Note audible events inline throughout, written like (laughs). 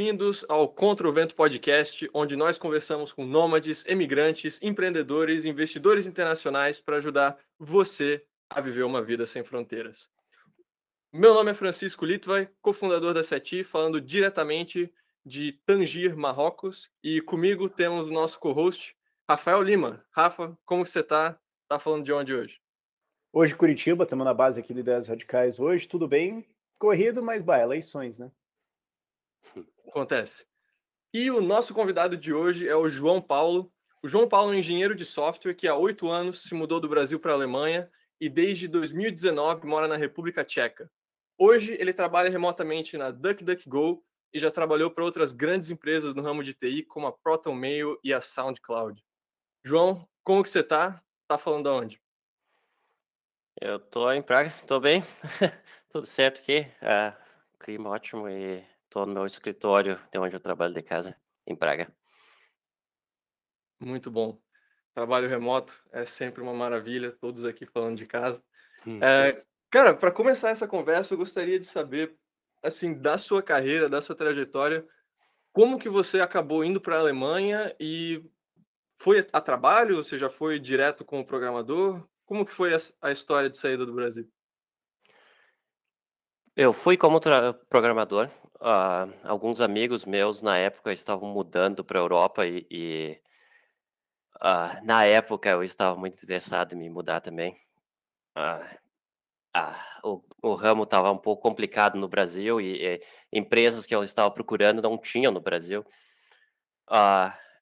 bem-vindos ao Contra o Vento Podcast, onde nós conversamos com nômades, emigrantes, empreendedores, investidores internacionais para ajudar você a viver uma vida sem fronteiras. Meu nome é Francisco Litvai, cofundador da SETI, falando diretamente de Tangir, Marrocos, e comigo temos o nosso co-host, Rafael Lima. Rafa, como você está? Tá falando de onde hoje? Hoje Curitiba, estamos na base aqui do Ideias Radicais hoje, tudo bem? Corrido, mas bah, eleições, né? Acontece. E o nosso convidado de hoje é o João Paulo. O João Paulo é um engenheiro de software que há oito anos se mudou do Brasil para a Alemanha e desde 2019 mora na República Tcheca. Hoje ele trabalha remotamente na DuckDuckGo e já trabalhou para outras grandes empresas no ramo de TI, como a Proton Mail e a SoundCloud. João, como que você está? Tá falando de onde? Eu tô em Praga, tô bem, (laughs) tudo certo aqui, uh, clima ótimo e Estou no meu escritório, de onde eu trabalho de casa, em Praga. Muito bom. Trabalho remoto é sempre uma maravilha, todos aqui falando de casa. Hum. É, cara, para começar essa conversa, eu gostaria de saber, assim, da sua carreira, da sua trajetória, como que você acabou indo para a Alemanha e foi a trabalho? Você já foi direto como programador? Como que foi a, a história de saída do Brasil? Eu fui como programador ah, alguns amigos meus na época estavam mudando para a Europa e, e ah, na época eu estava muito interessado em me mudar também. Ah, ah, o, o ramo estava um pouco complicado no Brasil e, e, empresas que eu estava procurando não tinham no Brasil.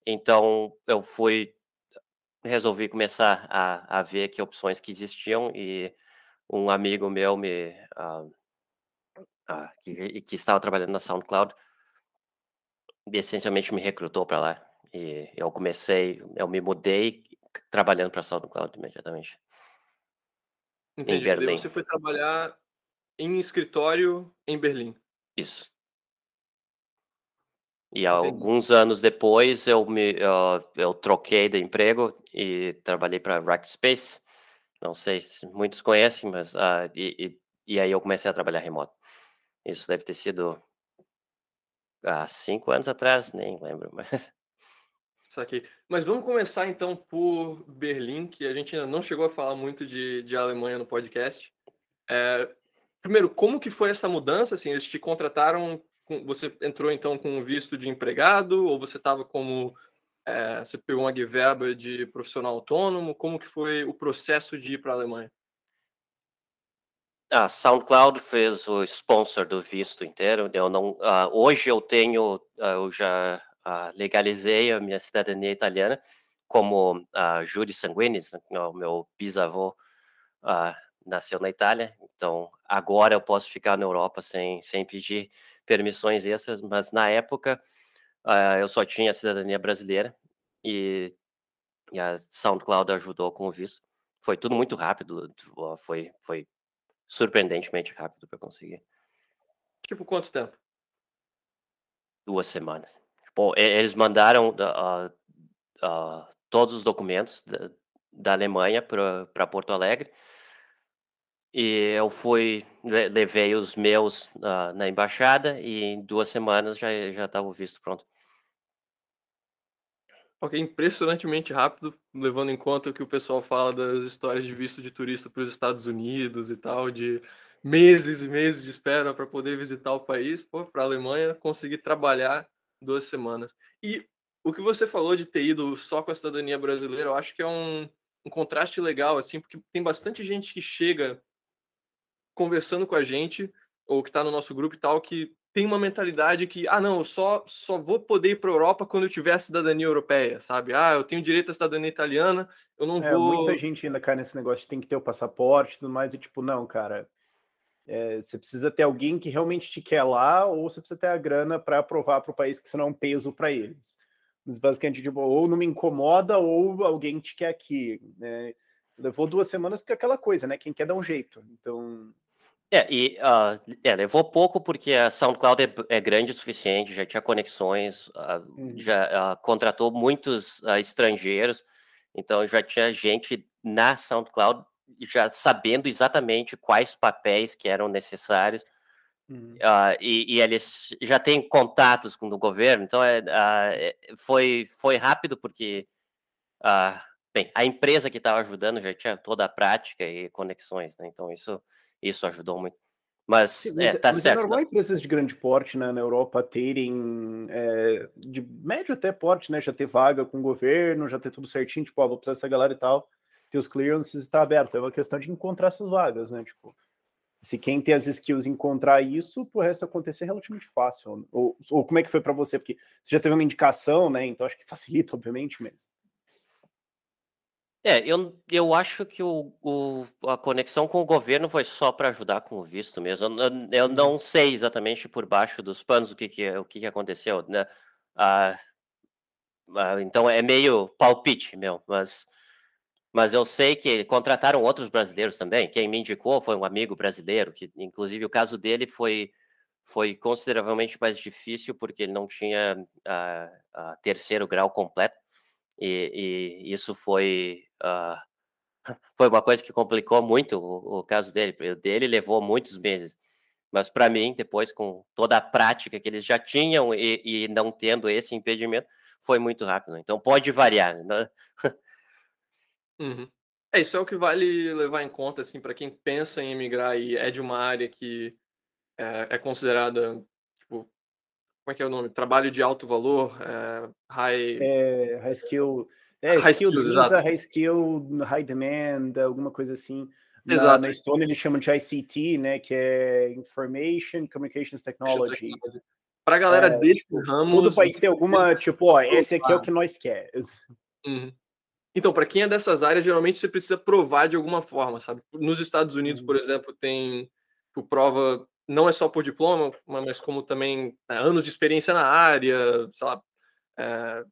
Então eu fui, resolvi começar a, a ver que opções que existiam e um amigo meu me ah, que, que estava trabalhando na SoundCloud, essencialmente me recrutou para lá. E eu comecei, eu me mudei trabalhando para a SoundCloud imediatamente. Entendi. Em Berlim. você foi trabalhar em escritório em Berlim. Isso. E alguns anos depois eu me eu, eu troquei de emprego e trabalhei para Rackspace. Não sei se muitos conhecem, mas uh, e, e, e aí eu comecei a trabalhar remoto. Isso deve ter sido há cinco anos atrás, nem lembro, (laughs) mas. Saquei. Mas vamos começar então por Berlim, que a gente ainda não chegou a falar muito de, de Alemanha no podcast. É, primeiro, como que foi essa mudança? Assim, eles te contrataram, você entrou então com um visto de empregado ou você estava como é, você pegou uma guiverba de profissional autônomo? Como que foi o processo de ir para a Alemanha? A SoundCloud fez o sponsor do visto inteiro. Eu não, uh, hoje eu tenho, uh, eu já uh, legalizei a minha cidadania italiana como uh, Júri Sanguinis, né, o meu bisavô nasceu na Itália, então agora eu posso ficar na Europa sem, sem pedir permissões extras, mas na época eu só tinha a cidadania brasileira e, e a SoundCloud ajudou com o visto. Foi tudo muito rápido, foi, foi surpreendentemente rápido para conseguir. Tipo, quanto tempo? Duas semanas. Bom, eles mandaram uh, uh, todos os documentos da, da Alemanha para Porto Alegre. E eu fui, levei os meus uh, na embaixada e em duas semanas já já estava o visto pronto. Ok, impressionantemente rápido, levando em conta o que o pessoal fala das histórias de visto de turista para os Estados Unidos e tal, de meses e meses de espera para poder visitar o país, para a Alemanha conseguir trabalhar duas semanas. E o que você falou de ter ido só com a cidadania brasileira, eu acho que é um, um contraste legal, assim, porque tem bastante gente que chega conversando com a gente, ou que está no nosso grupo e tal, que tem uma mentalidade que, ah, não, eu só, só vou poder ir para a Europa quando eu tiver a cidadania europeia, sabe? Ah, eu tenho direito à cidadania italiana, eu não é, vou. Muita gente ainda cai nesse negócio tem que ter o passaporte e tudo mais, e tipo, não, cara. É, você precisa ter alguém que realmente te quer lá, ou você precisa ter a grana para aprovar para o país que isso não é um peso para eles. Mas basicamente, tipo, ou não me incomoda, ou alguém te quer aqui. Né? Levou duas semanas porque é aquela coisa, né? Quem quer dá um jeito. Então, é, e uh, é, levou pouco porque a SoundCloud é, é, grande o suficiente, já tinha conexões, uh, uhum. já uh, contratou muitos estrangeiros, então já tinha gente na SoundCloud já sabendo exatamente quais papéis que eram necessários Uhum. Uh, e, e, eles já têm contatos com o governo, então é, uh, foi, foi rápido porque bem, a empresa que estava ajudando já tinha toda a prática e conexões, né? então isso, isso ajudou muito. Mas, Sim, mas, é, tá mas é certo. É normal empresas de grande porte né, na Europa terem, é, de médio até porte, né? Já ter vaga com o governo, já ter tudo certinho, tipo, ó, vou precisar dessa galera e tal, ter os clearances está aberto. É uma questão de encontrar essas vagas, né? Tipo, se quem tem as skills encontrar isso, pro resto acontecer é relativamente fácil. Ou, ou como é que foi para você? Porque você já teve uma indicação, né? Então acho que facilita, obviamente, mas. É, eu, eu acho que o, o, a conexão com o governo foi só para ajudar com o visto mesmo. Eu, eu, uhum. não sei exatamente por baixo dos panos o que, que, o que, que aconteceu, né? Ah, ah, então é meio palpite meu, mas, mas eu sei que contrataram outros brasileiros também. Quem me indicou foi um amigo brasileiro, que inclusive o caso dele foi, foi consideravelmente mais difícil porque ele não tinha a, a terceiro grau completo. E, e isso foi uh, (laughs) foi uma coisa que complicou muito o, o, caso dele. O dele levou muitos meses. Mas para mim, depois, com toda a prática que eles já tinham e, e não tendo esse impedimento, foi muito rápido. Então pode variar. Né? Uhum. É, isso é o que vale levar em conta, assim, para quem pensa em emigrar e é de uma área que é, é considerada como é que é o nome? Trabalho de alto valor, é, high... É, high skill... É, high skill, skill visa, high skill, high demand, alguma coisa assim. Na, exato. na Estônia eles chamam de ICT, né, que é Information Communications Technology. Para a galera é, desse tipo, ramo... Todo país tem alguma, tipo, ó, esse aqui é o que nós quer. (laughs) Uhum. Então, para quem é dessas áreas, geralmente você precisa provar de alguma forma, sabe? Nos Estados Unidos, uhum. por exemplo, tem tipo, prova não é só por diploma, mas como também é, anos de experiência na área, sei lá, é,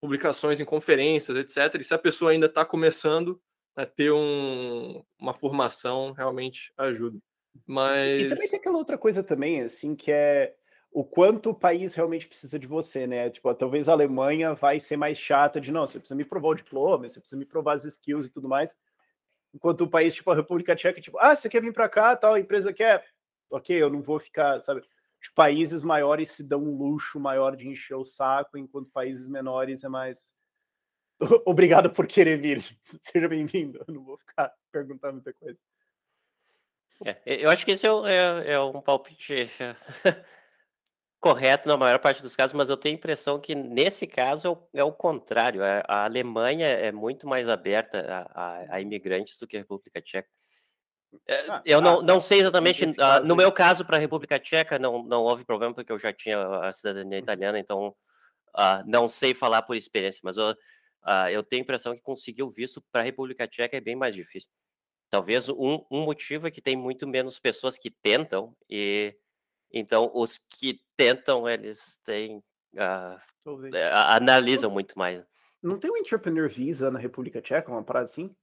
publicações em conferências, etc. E se a pessoa ainda está começando a ter um, uma formação, realmente ajuda. Mas... E também tem aquela outra coisa também, assim, que é o quanto o país realmente precisa de você, né? Tipo, talvez a Alemanha vai ser mais chata de, não, você precisa me provar o diploma, você precisa me provar as skills e tudo mais. Enquanto o país, tipo, a República Tcheca, tipo, ah, você quer vir para cá, tal, a empresa quer, ok, eu não vou ficar, sabe? Os países maiores se dão um luxo maior de encher o saco, enquanto países menores é mais. (laughs) Obrigado por querer vir. (laughs) Seja bem-vindo. Eu não vou ficar perguntando muita coisa. É, eu acho que esse é, é, é um palpite (laughs) correto na maior parte dos casos, mas eu tenho a impressão que nesse caso é o, é contrário. A, a, Alemanha é muito mais aberta a, a, a imigrantes do que a República Tcheca. É, ah, eu não, não sei exatamente, uh, no meu caso, para a República Tcheca, não, não houve problema, porque eu já tinha a cidadania uhum. italiana, então uh, não sei falar por experiência, mas eu, uh, eu tenho a impressão que conseguir o visto para a República Tcheca é bem mais difícil. Talvez um, um motivo é que tem muito menos pessoas que tentam, e então os que tentam, eles têm. Eh, analisam muito mais. Não tem um entrepreneur visa na República Tcheca, uma parada assim?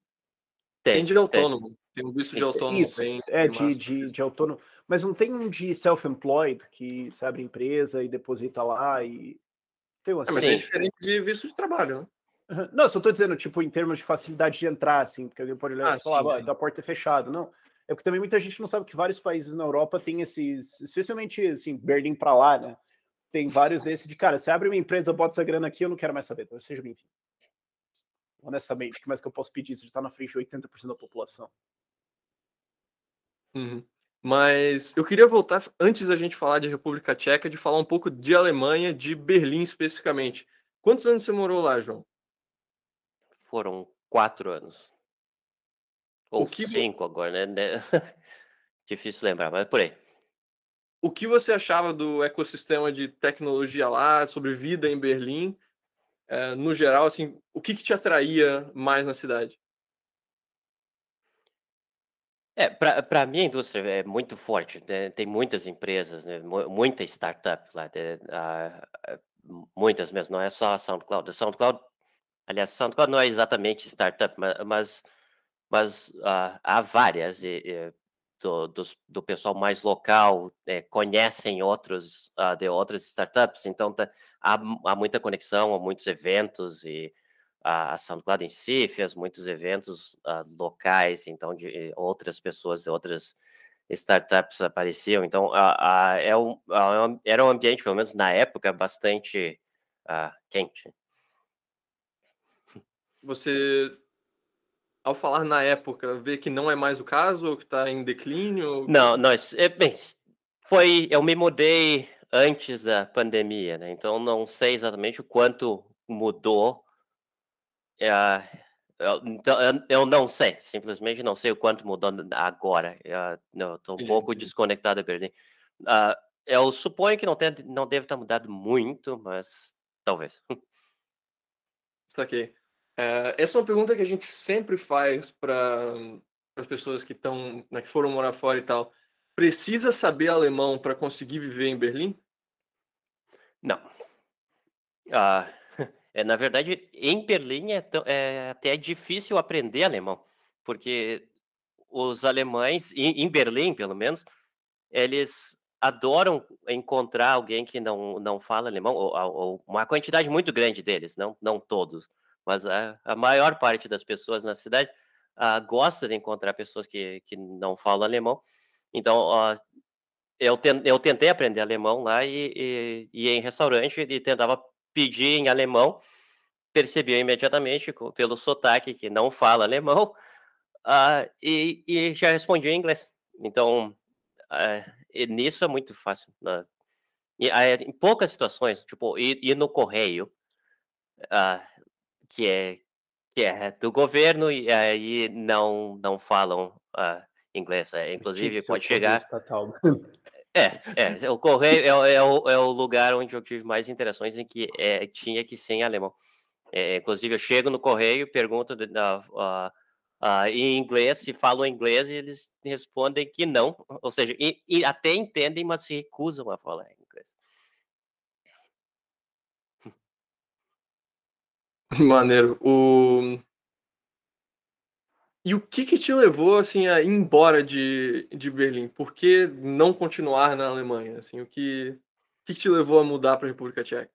Tem, tem de autônomo. Tem. Tem um visto de autônomo. Isso, tem, é, de, de, de, autônomo. Mas não tem um de self-employed que você abre empresa e deposita lá e. Tem uma é, mas é diferente de visto de trabalho, né? Não, só tô dizendo, tipo, em termos de facilidade de entrar, assim, porque alguém pode olhar ah, e falar, da porta é fechada. Não. É porque também muita gente não sabe que vários países na Europa têm esses, especialmente assim, Berlim para lá, né? Tem vários (laughs) desses de, cara, você abre uma empresa, bota essa grana aqui, eu não quero mais saber, então seja bem-vindo. Honestamente, o que mais que eu posso pedir? Você já tá na frente de 80% da população. Uhum. Mas eu queria voltar, antes da gente falar de República Tcheca, de falar um pouco de Alemanha, de Berlim especificamente. Quantos anos você morou lá, João? Foram quatro anos. Ou que... cinco agora, né? (laughs) Difícil lembrar, mas por aí. O que você achava do ecossistema de tecnologia lá, sobre vida em Berlim? É, no geral, assim, o que, que te atraía mais na cidade? É, para a minha indústria é muito forte, né? Tem muitas empresas, né? Muita startup lá, de, uh, muitas mesmo, não é só a SoundCloud. A SoundCloud, aliás, a SoundCloud não é exatamente startup, mas, mas uh, há várias e, e do, do, do, pessoal mais local é, conhecem outros uh, de outras startups, então tá, há, há muita conexão, há muitos eventos e a SoundCloud em si fez muitos eventos uh, locais, então de outras pessoas de outras startups apareciam. Então, a, a, é um, a, era um ambiente, pelo menos na época, bastante uh, quente. Você, ao falar na época, vê que não é mais o caso ou que está em declínio? Não, nós, é, bem, foi, eu me mudei antes da pandemia, né? Então não sei exatamente o quanto mudou. É, eu, então, eu não sei, simplesmente não sei o quanto mudou agora. Eu estou um pouco desconectado Berlim. Uh, eu suponho que não, tem, não deve estar mudado muito, mas talvez. (laughs) Saquei. É, essa é uma pergunta que a gente sempre faz para as pessoas que estão, né, que foram morar fora e tal. Precisa saber alemão para conseguir viver em Berlim? Não. Ah, é, na verdade, em Berlim é, é até difícil aprender alemão, porque os alemães, em, em Berlim pelo menos, eles adoram encontrar alguém que não, não fala alemão, ou, ou uma quantidade muito grande deles, não, não todos, mas a, a maior parte das pessoas na cidade uh, gosta de encontrar pessoas que, que não falam alemão. Então, eu, ten, eu tentei aprender alemão lá e, e, e em restaurante e tentava pedir em alemão, percebia imediatamente pelo sotaque que não fala alemão uh, (laughs) e, e, já respondia em inglês. Então, uh, nisso é muito fácil. Né? E, uh, em poucas situações, tipo, ir, ir no correio, que é que é do governo e aí não não falam inglês. É, inclusive, pode chegar. (laughs) É, é, o correio é, é, o, é o lugar onde eu tive mais interações em que é, tinha que ser em alemão. É, inclusive, eu chego no correio, pergunto de, uh, uh, em inglês, se falam inglês, e eles respondem que não. Ou seja, e, e até entendem, mas se recusam a falar inglês. (laughs) Maneiro. O... E o que que te levou, assim, a ir embora de de Berlim? Por que não continuar na Alemanha, assim, o que que que te levou a mudar pra República Tcheca?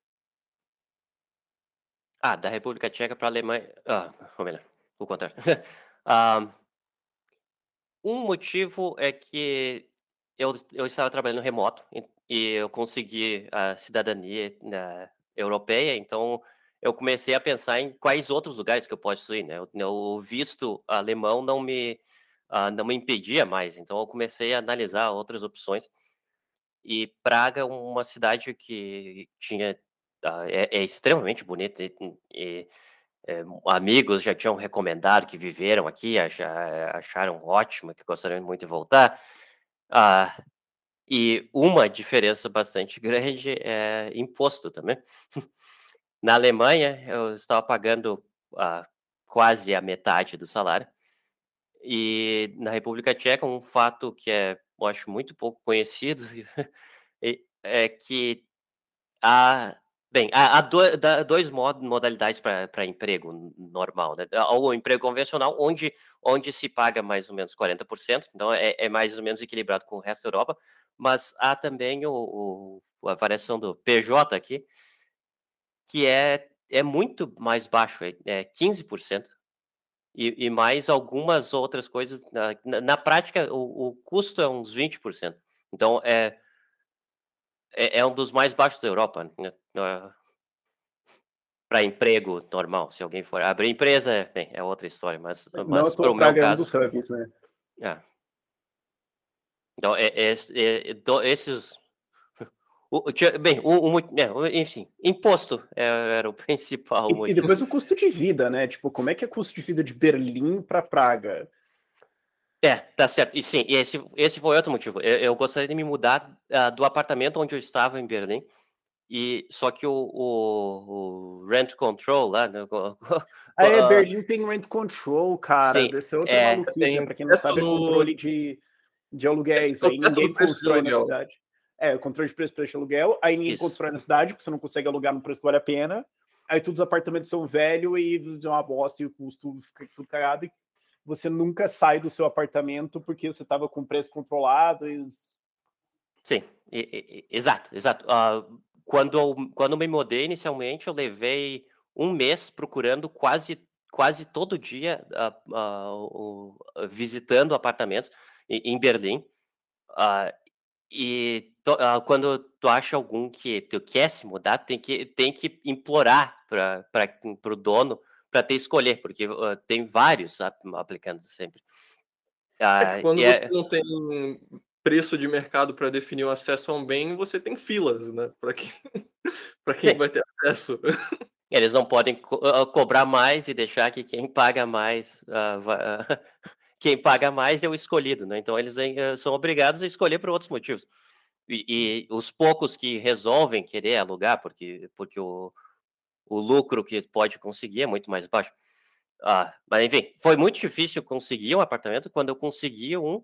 Ah, da República Tcheca para a Alemanha ah, ou melhor, o contrário. (laughs) Ah, um motivo é que eu eu estava trabalhando remoto e eu consegui a cidadania, né, europeia, então eu comecei a pensar em quais outros lugares que eu posso ir, né? O visto alemão não me uh, não me impedia mais, então eu comecei a analisar outras opções. E Praga é uma cidade que tinha uh, é, é, extremamente bonita e, e é, amigos já tinham recomendado que viveram aqui, acharam ótimo, que gostariam muito de voltar. Uh, e uma diferença bastante (laughs) grande é imposto também. Na Alemanha, eu estava pagando quase a metade do salário. E na República Tcheca, um fato que é, eu acho muito pouco conhecido (laughs) é que há, bem, há, há dois, dois modalidades para emprego normal, né? O emprego convencional, onde, onde se paga mais ou menos 40%, então é, é mais ou menos equilibrado com o resto da Europa, mas há também o, o a variação do PJ aqui, que é, é muito mais baixo, é, é 15%. E, e mais algumas outras coisas. Na, na prática, o, o, custo é uns 20%. Então, é, é, é um dos mais baixos da Europa. Né? Para emprego normal, se alguém for abrir empresa, bem, é outra história, mas, mas para o meu caso. Dos hubs, né? É. Então, é, é, é, esses o, bem, o, o, é, enfim, imposto era, era o (laughs) principal. E, e, depois o custo de vida, né? Tipo, como é que é o custo de vida de Berlim para Praga? É, tá certo. E sim, esse, esse foi outro motivo. Eu, eu gostaria de me mudar uh, do apartamento onde eu estava em Berlim. E só que o, o, o rent control lá. Né, (laughs) ah, é, Berlim tem rent control, cara. Sim, Desse é outra é, maluquice, Pra quem não sabe, é controle de, de aluguéis. (laughs) Aí ninguém constrói na cidade. É, controle de preço, preço de aluguel. Aí ninguém Isso. constrói na cidade, porque você não consegue alugar no preço que vale a pena. Aí todos os apartamentos são velhos e de uma bosta e o custo fica tudo cagado. E você nunca sai do seu apartamento porque você estava com preço controlado. E... Sim, e, e, exato, exato. Uh, quando, eu, quando me mudei inicialmente, eu levei um mês procurando quase, quase todo dia, uh, uh, visitando apartamentos em Berlim Ah, e to- ah, quando tu acha algum que tu quer se mudar, tem que, tem que implorar para o dono para te escolher, porque ah, tem vários ap- aplicando sempre. É Ah, quando e é- você não tem preço de mercado para definir o acesso a um bem, você tem filas, né? Para quem, (laughs) para quem Sim. vai ter acesso. Eles não podem co- cobrar mais e deixar que quem paga mais, ah, va- ah, (laughs) quem paga mais é o escolhido, né? Então eles eh, são obrigados a escolher por outros motivos. E, e os poucos que resolvem querer alugar, porque, porque o, o lucro que pode conseguir é muito mais baixo. Ah, mas enfim, foi muito difícil conseguir um apartamento. Quando eu consegui um,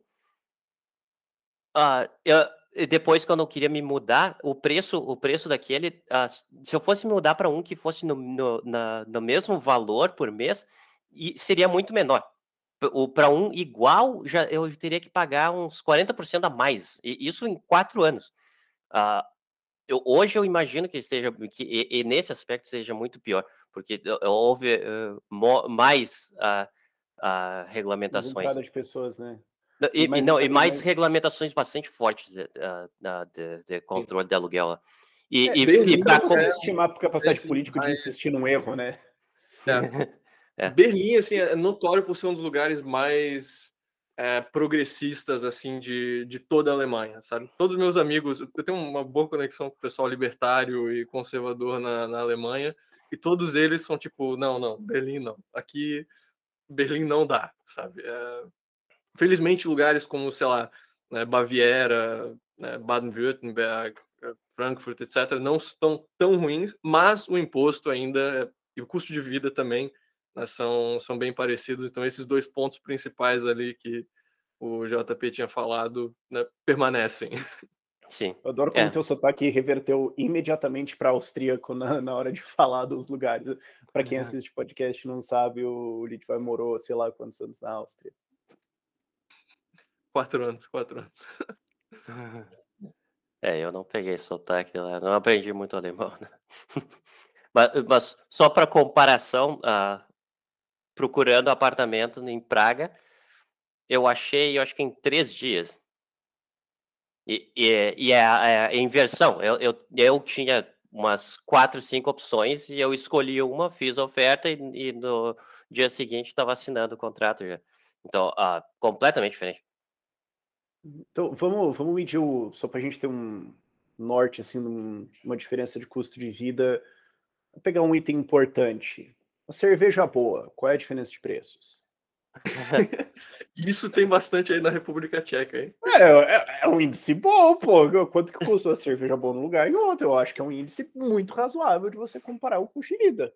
ah, eu- depois, quando eu queria me mudar, o preço, o preço daquele, ah, se eu fosse me mudar para um que fosse no, no, na- no mesmo valor por mês, e seria muito menor. Para um igual, já eu teria que pagar uns 40% a mais. E isso em quatro anos. Ah, eu, hoje eu imagino que esteja que e, e nesse aspecto seja muito pior, porque eh, houve eh, mo- mais ah, Mais regulamentações. pessoas, né? Não, E E, mais não, e mais mais- regulamentações bastante fortes de, de- de controle de aluguel. E, É, e, e lindo, pra Não com- se estimar a capacidade É, política de insistir num erro, né? É. É. Berlim, assim, é notório por ser um dos lugares mais é, progressistas, assim, de, de toda a Alemanha, sabe? Todos os meus amigos, eu tenho uma boa conexão com o pessoal libertário e conservador na, na Alemanha, e todos eles são tipo, não, não, Berlim não. Aqui, Berlim não dá, sabe? É, felizmente, lugares como, sei lá, né, Baviera, né, Baden-Württemberg, eh, Frankfurt, etc., não estão tão ruins, mas o imposto ainda é- e o custo de vida também né, são, são bem parecidos. Então, esses dois pontos principais ali que o JP tinha falado né, permanecem. Sim. Eu adoro como É. teu sotaque reverteu imediatamente para austríaco na, na hora de (laughs) falar dos lugares. Para quem Uhum. assiste podcast e não sabe, o Litvai morou, sei lá quantos anos na Áustria. Quatro anos, quatro anos. (laughs) É, eu não peguei sotaque lá, não aprendi muito alemão. né? (laughs) Mas, mas só para comparação, ah, procurando apartamento em Praga, eu achei, eu acho que em três dias. E, e, e é, a- é a inversão. Eu, eu, eu tinha umas quatro, cinco opções e eu escolhi uma, fiz a oferta e, e no dia seguinte estava assinando o contrato já. Então, ah, completamente diferente. Então, vamos, vamos medir o, só para a gente ter um norte, assim, num- uma diferença de custo de vida. Vou pegar um item importante. Uma cerveja boa, qual é a diferença de preços? (laughs) Isso tem bastante aí na República Tcheca, hein? É, é- é um índice bom, pô. Quanto que custa a cerveja boa num lugar e no outro? Eu acho que é um índice muito razoável de você comparar o de vida.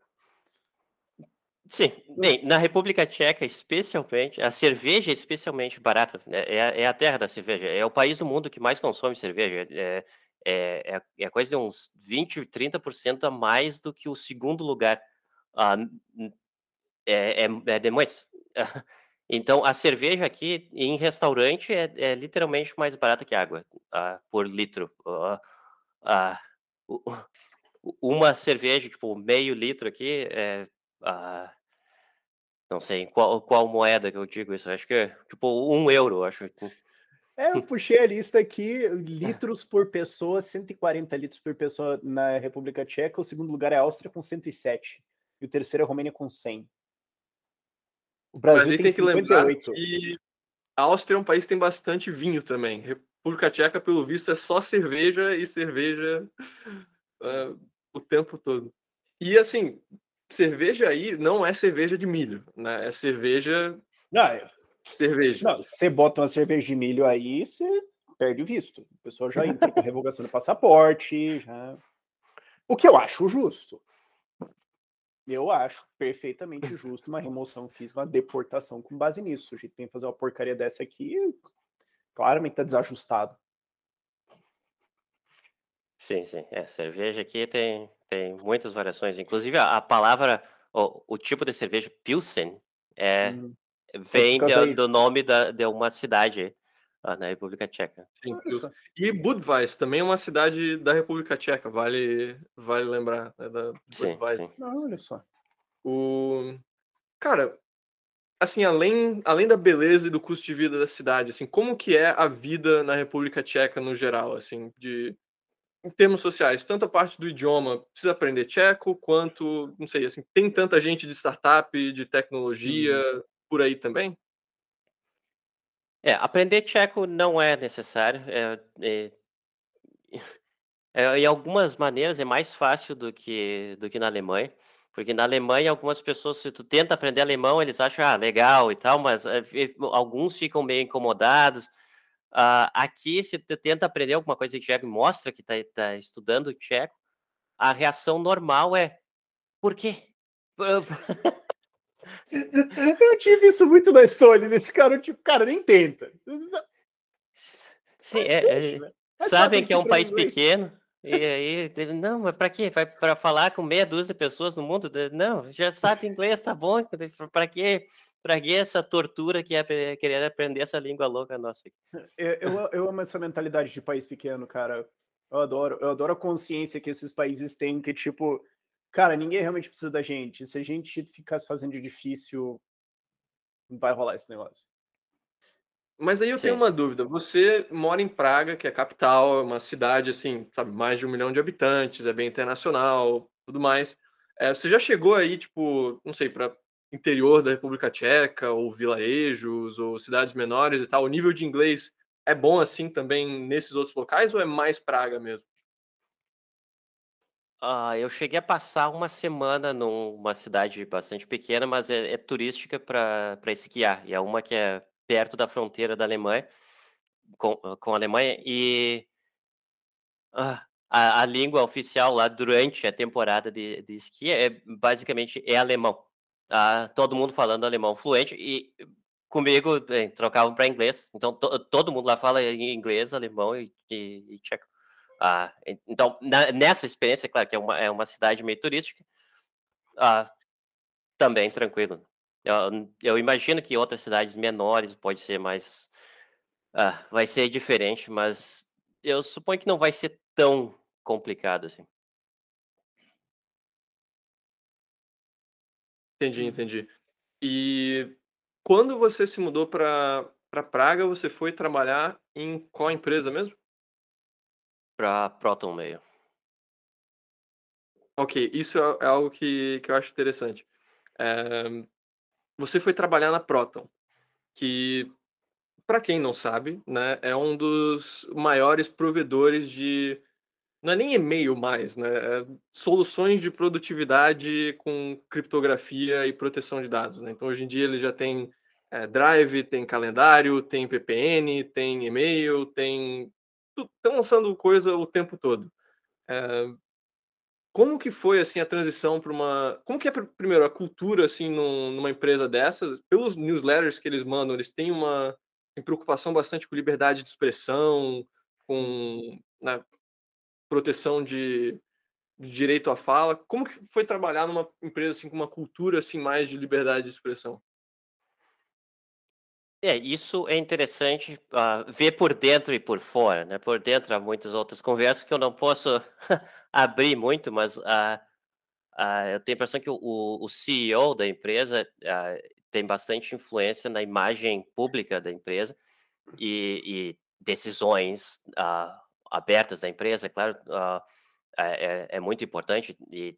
Sim, bem, na República Tcheca, especialmente, a cerveja é especialmente barata, né? é, a- é a terra da cerveja, é o país do mundo que mais consome cerveja, é, é, é, é coisa de uns 20, 30% a mais do que o segundo lugar, n- é, é, é de muitos. (laughs) Então, a cerveja aqui em restaurante é, é literalmente mais barata que água ah, por litro. O- o- uma cerveja, tipo, meio litro aqui, é, não sei qual, qual moeda que eu digo isso. Acho que é tipo um euro, acho. É, eu (laughs) puxei a lista aqui, litros por pessoa, 140 litros por pessoa na República Tcheca. O segundo lugar é a Áustria com 107. E o terceiro é a Romênia com 100. O Brasil tem tem que lembrar 58. que a Áustria é um país que tem bastante vinho também. República Tcheca, pelo visto, é só cerveja e cerveja ah, (laughs) o tempo todo. E assim, cerveja aí não é cerveja de milho, né? É cerveja, Não, é- cerveja. não, você bota uma cerveja de milho aí, você perde o visto. O pessoal já entra com revogação do passaporte. Já... O que eu acho justo. Eu acho perfeitamente justo uma remoção física, uma deportação com base nisso. A gente tem que fazer uma porcaria dessa aqui, claramente tá desajustado. Sim, sim. É, cerveja aqui tem, tem muitas variações. Inclusive, a, a palavra, o, o tipo de cerveja, Pilsen, é, Hum, vem de- da- do nome da, de uma cidade ah, na República Tcheca. Sim. E Budweis também é uma cidade da República Tcheca, vale, vale lembrar. né, da Sim, Budweis. sim. Não, olha só. O... Cara, assim, além, além da beleza e do custo de vida da cidade, assim, como que é a vida na República Tcheca no geral, assim, de em termos sociais, tanto a parte do idioma, precisa aprender tcheco, quanto, não sei, assim, tem tanta gente de startup, de tecnologia uhum. por aí também? É, aprender tcheco não é necessário. É, é, (laughs) é, em algumas maneiras é mais fácil do que, do que na Alemanha. Porque na Alemanha, algumas pessoas, se tu tenta aprender alemão, eles acham, ah, legal e tal, mas é, alguns ficam meio incomodados. Uh, aqui, se tu tenta aprender alguma coisa de tcheco e mostra que está tá estudando tcheco, a reação normal é, por quê? (laughs) (laughs) Eu tive isso muito na Estônia, eles ficaram tipo, cara, nem tenta. Sim, é, é, sabem que é um país pequeno, e aí, não, mas para quê? Vai para falar com meia dúzia de pessoas no mundo? Não, já sabe inglês, tá bom? Para quê? Para que essa tortura que é querer aprender essa língua louca nossa? Eu, eu, eu amo essa mentalidade de país pequeno, cara. Eu adoro, eu adoro a consciência que esses países têm, que tipo, cara, ninguém realmente precisa da gente. Se a gente ficasse fazendo de difícil, não vai rolar esse negócio. Mas aí eu Sim. tenho uma dúvida. Você mora em Praga, que é a capital, é uma cidade assim, sabe, mais de um milhão de habitantes, é bem internacional, tudo mais. É, você já chegou aí, tipo, não sei, para interior da República Tcheca, ou vilarejos, ou cidades menores e tal? O nível de inglês é bom assim também nesses outros locais ou é mais Praga mesmo? Ah, eu cheguei a passar uma semana numa cidade bastante pequena, mas é, é turística para esquiar. E é uma que é perto da fronteira da Alemanha, com, com a Alemanha, e ah, a, a, língua oficial lá durante a temporada de, de esqui é basicamente é alemão. Ah, todo mundo falando alemão fluente e comigo bem, trocavam para inglês. Então to, todo mundo lá fala inglês, alemão e, e, e tcheco. Ah, então na, nessa experiência, claro que é uma, é uma cidade meio turística, ah, também tranquilo. Eu, eu imagino que outras cidades menores pode ser mais. Ah, vai ser diferente, mas eu suponho que não vai ser tão complicado assim. Entendi, entendi. E quando você se mudou para Praga, você foi trabalhar em qual empresa mesmo? Para Proton Mail. Ok, isso é, é algo que, que eu acho interessante. É, você foi trabalhar na Proton, que, para quem não sabe, né, é um dos maiores provedores de. Não é nem e-mail mais, né? É soluções de produtividade com criptografia e proteção de dados. Né? Então, hoje em dia, ele já tem é, Drive, tem calendário, tem VPN, tem e-mail, tem. Estão lançando coisa o tempo todo. É, como que foi assim a transição para uma. Como que é primeiro a cultura assim num, numa empresa dessas? Pelos newsletters que eles mandam, eles têm uma preocupação bastante com liberdade de expressão, com né, proteção de, de, direito à fala. Como que foi trabalhar numa empresa assim com uma cultura assim mais de liberdade de expressão? É, isso é interessante uh, ver por dentro e por fora, né? Por dentro há muitas outras conversas que eu não posso (laughs) abrir muito, mas uh, uh, eu tenho a impressão que o, o CEO da empresa tem bastante influência na imagem pública da empresa e, e decisões abertas da empresa, é claro, é, é, muito importante e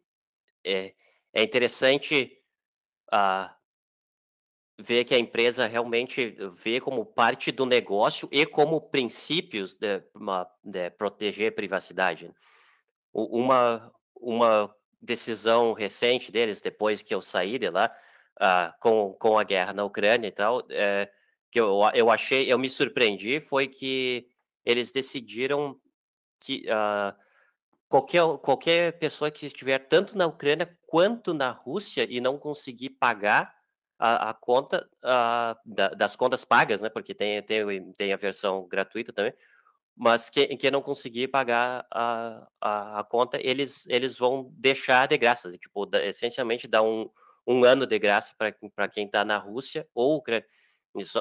é, é interessante ver que a empresa realmente vê como parte do negócio e como princípios de, uma, de proteger a privacidade. Uma, uma decisão recente deles, depois que eu saí de lá, uh, com, com a guerra na Ucrânia e tal, é, que eu, eu achei, eu me surpreendi, foi que eles decidiram que uh, qualquer, qualquer pessoa que estiver tanto na Ucrânia quanto na Rússia e não conseguir pagar a, a conta a, da, das contas pagas, né? Porque tem, tem, tem a versão gratuita também. Mas quem, quem não conseguir pagar a, a, a, conta, eles, eles vão deixar de graça. Tipo, da, essencialmente dá um, um ano de graça para quem está na Rússia ou Ucrânia.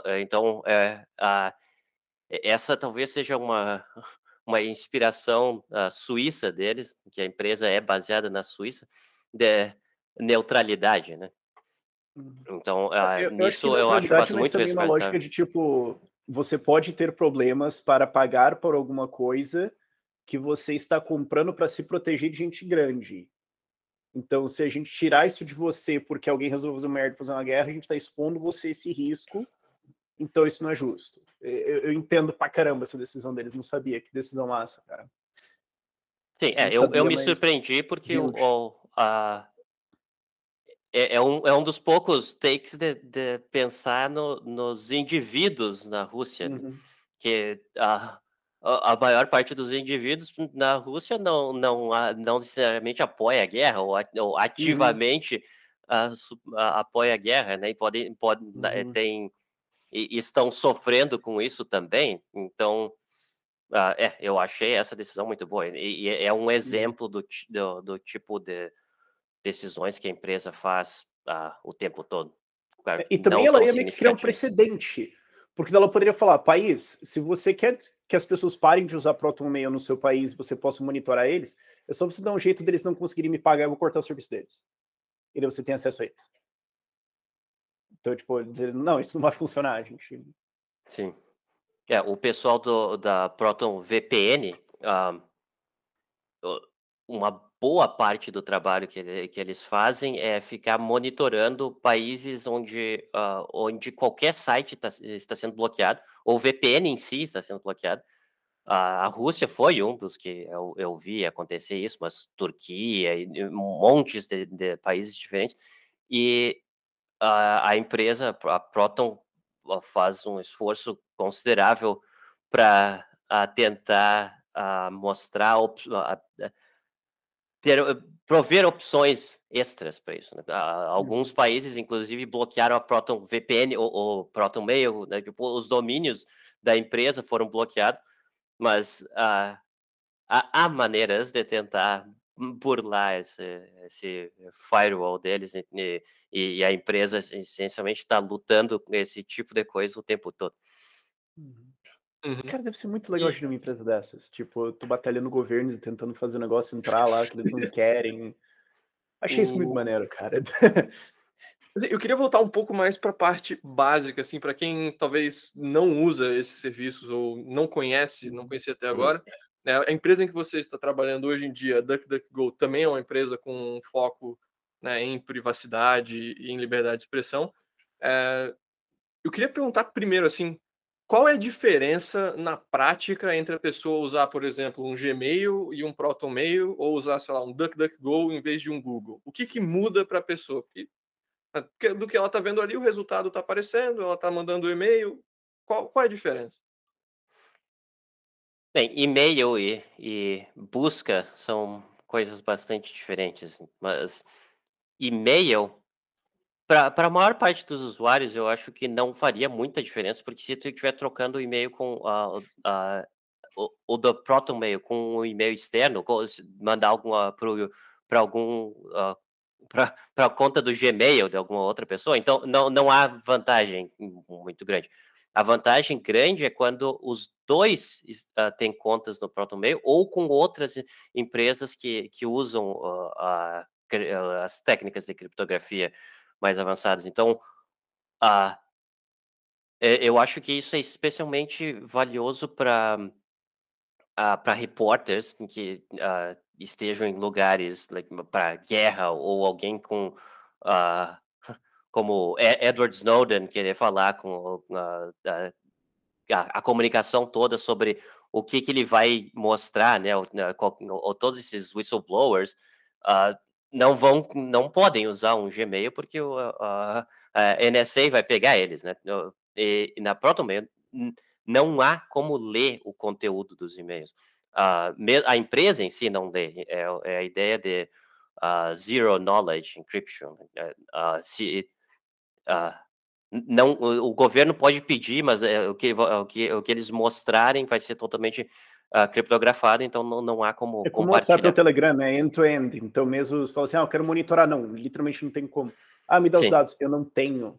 É, então, é, a, essa talvez seja uma, (laughs) uma inspiração suíça deles, que a empresa é baseada na Suíça, de neutralidade, né? Uhum. Então, uh, eu, nisso eu, eu acho que passa muito também uma lógica de tipo, você pode ter problemas para pagar por alguma coisa que você está comprando para se proteger de gente grande. Então, se a gente tirar isso de você porque alguém resolveu fazer uma merda, fazer uma guerra, a gente está expondo você esse risco. Então, isso não é justo. Eu, eu, entendo pra caramba essa decisão deles. Não sabia que decisão massa, cara. Sim, é, eu, eu me surpreendi porque o, a, é, é, um, é um dos poucos takes de, de pensar no, nos indivíduos na Rússia, né? uhum. que a, a maior parte dos indivíduos na Rússia não, não, não necessariamente apoia a guerra ou, ou uhum. ativamente uhum. a, a, apoia a guerra, né? E podem, pode, né, uhum. tem, e, estão sofrendo com isso também. Então, uh, é, eu achei essa decisão muito boa. E, e é um uhum. exemplo do, do, do tipo de decisões que a empresa faz ah, o tempo todo. Claro, e também ela ia meio que criar um precedente, porque ela poderia falar, país, se você quer que as pessoas parem de usar Proton Mail no seu país você possa monitorar eles, é só você dar um jeito deles não conseguirem me pagar, eu vou cortar o serviço deles. E daí você tem acesso a eles. Então, tipo, dizer, não, isso não vai funcionar, gente. Sim. É, o pessoal do, da Proton VPN, uh, uma boa parte do trabalho que, que eles fazem é ficar monitorando países onde, uh, onde qualquer site tá, está sendo bloqueado, ou VPN em si está sendo bloqueado. Uh, a Rússia foi um dos que eu, eu vi acontecer isso, mas Turquia e montes de, de países diferentes. E uh, a empresa, a Proton, faz um esforço considerável para tentar mostrar ter, eh, prover opções extras para isso. Né? Alguns uhum. países, inclusive, bloquearam a Proton VPN ou, ou Proton Mail, né? tipo, os domínios da empresa foram bloqueados, mas há, há, maneiras de tentar burlar esse, esse firewall deles e, e, a empresa essencialmente está lutando com esse tipo de coisa o tempo todo. Uhum. Uhum. Cara, deve ser muito legal e... uma empresa dessas. Tipo, tu batalhando governos e tentando fazer o negócio entrar lá que eles não (laughs) querem. Achei o... isso muito maneiro, cara. Eu queria voltar um pouco mais para a parte básica, assim, para quem talvez não usa esses serviços ou não conhece, não conhecia até agora. Né? A empresa em que você está trabalhando hoje em dia, DuckDuckGo, também é uma empresa com foco né, em privacidade e em liberdade de expressão. É... Eu queria perguntar primeiro, assim, qual é a diferença na prática entre a pessoa usar, por exemplo, um Gmail e um ProtonMail, ou usar, sei lá, um DuckDuckGo em vez de um Google? O que, que muda para a pessoa? Porque, do que ela está vendo ali, o resultado está aparecendo, ela está mandando o e-mail. Qual, qual é a diferença? Bem, e-mail e, e busca são coisas bastante diferentes, mas e-mail para a maior parte dos usuários, eu acho que não faria muita diferença, porque se tu estiver trocando o e-mail com uh, uh, o, o do ProtonMail com o e-mail externo, mandar alguma para algum uh, para a conta do Gmail de alguma outra pessoa, então não, não há vantagem muito grande. A vantagem grande é quando os dois uh, têm contas no ProtonMail ou com outras empresas que, que usam uh, as técnicas de criptografia mais avançadas. Então, uh, eu acho que isso é especialmente valioso para ah, para repórteres que uh, estejam em lugares like, para guerra ou alguém com uh, (laughs) como Edward Snowden querer falar com a, a, comunicação toda sobre o que, que ele vai mostrar, né, ou, ou todos esses whistleblowers uh, não vão, não podem usar um Gmail porque o, a, a NSA vai pegar eles, né? E, e na ProtonMail não há como ler o conteúdo dos e-mails. a a empresa em si não lê, é, é a ideia de uh, zero knowledge encryption. Uh, se, uh, não, o, o, governo pode pedir, mas é, o, que, o, que, o que eles mostrarem vai ser totalmente uh, criptografada, então não, não há como é como o WhatsApp e o Telegram, né? End-to-end. -end. Então mesmo você fala assim, ah, eu quero monitorar. Não, literalmente não tem como. Ah, me dá Sim. os dados. Eu não tenho.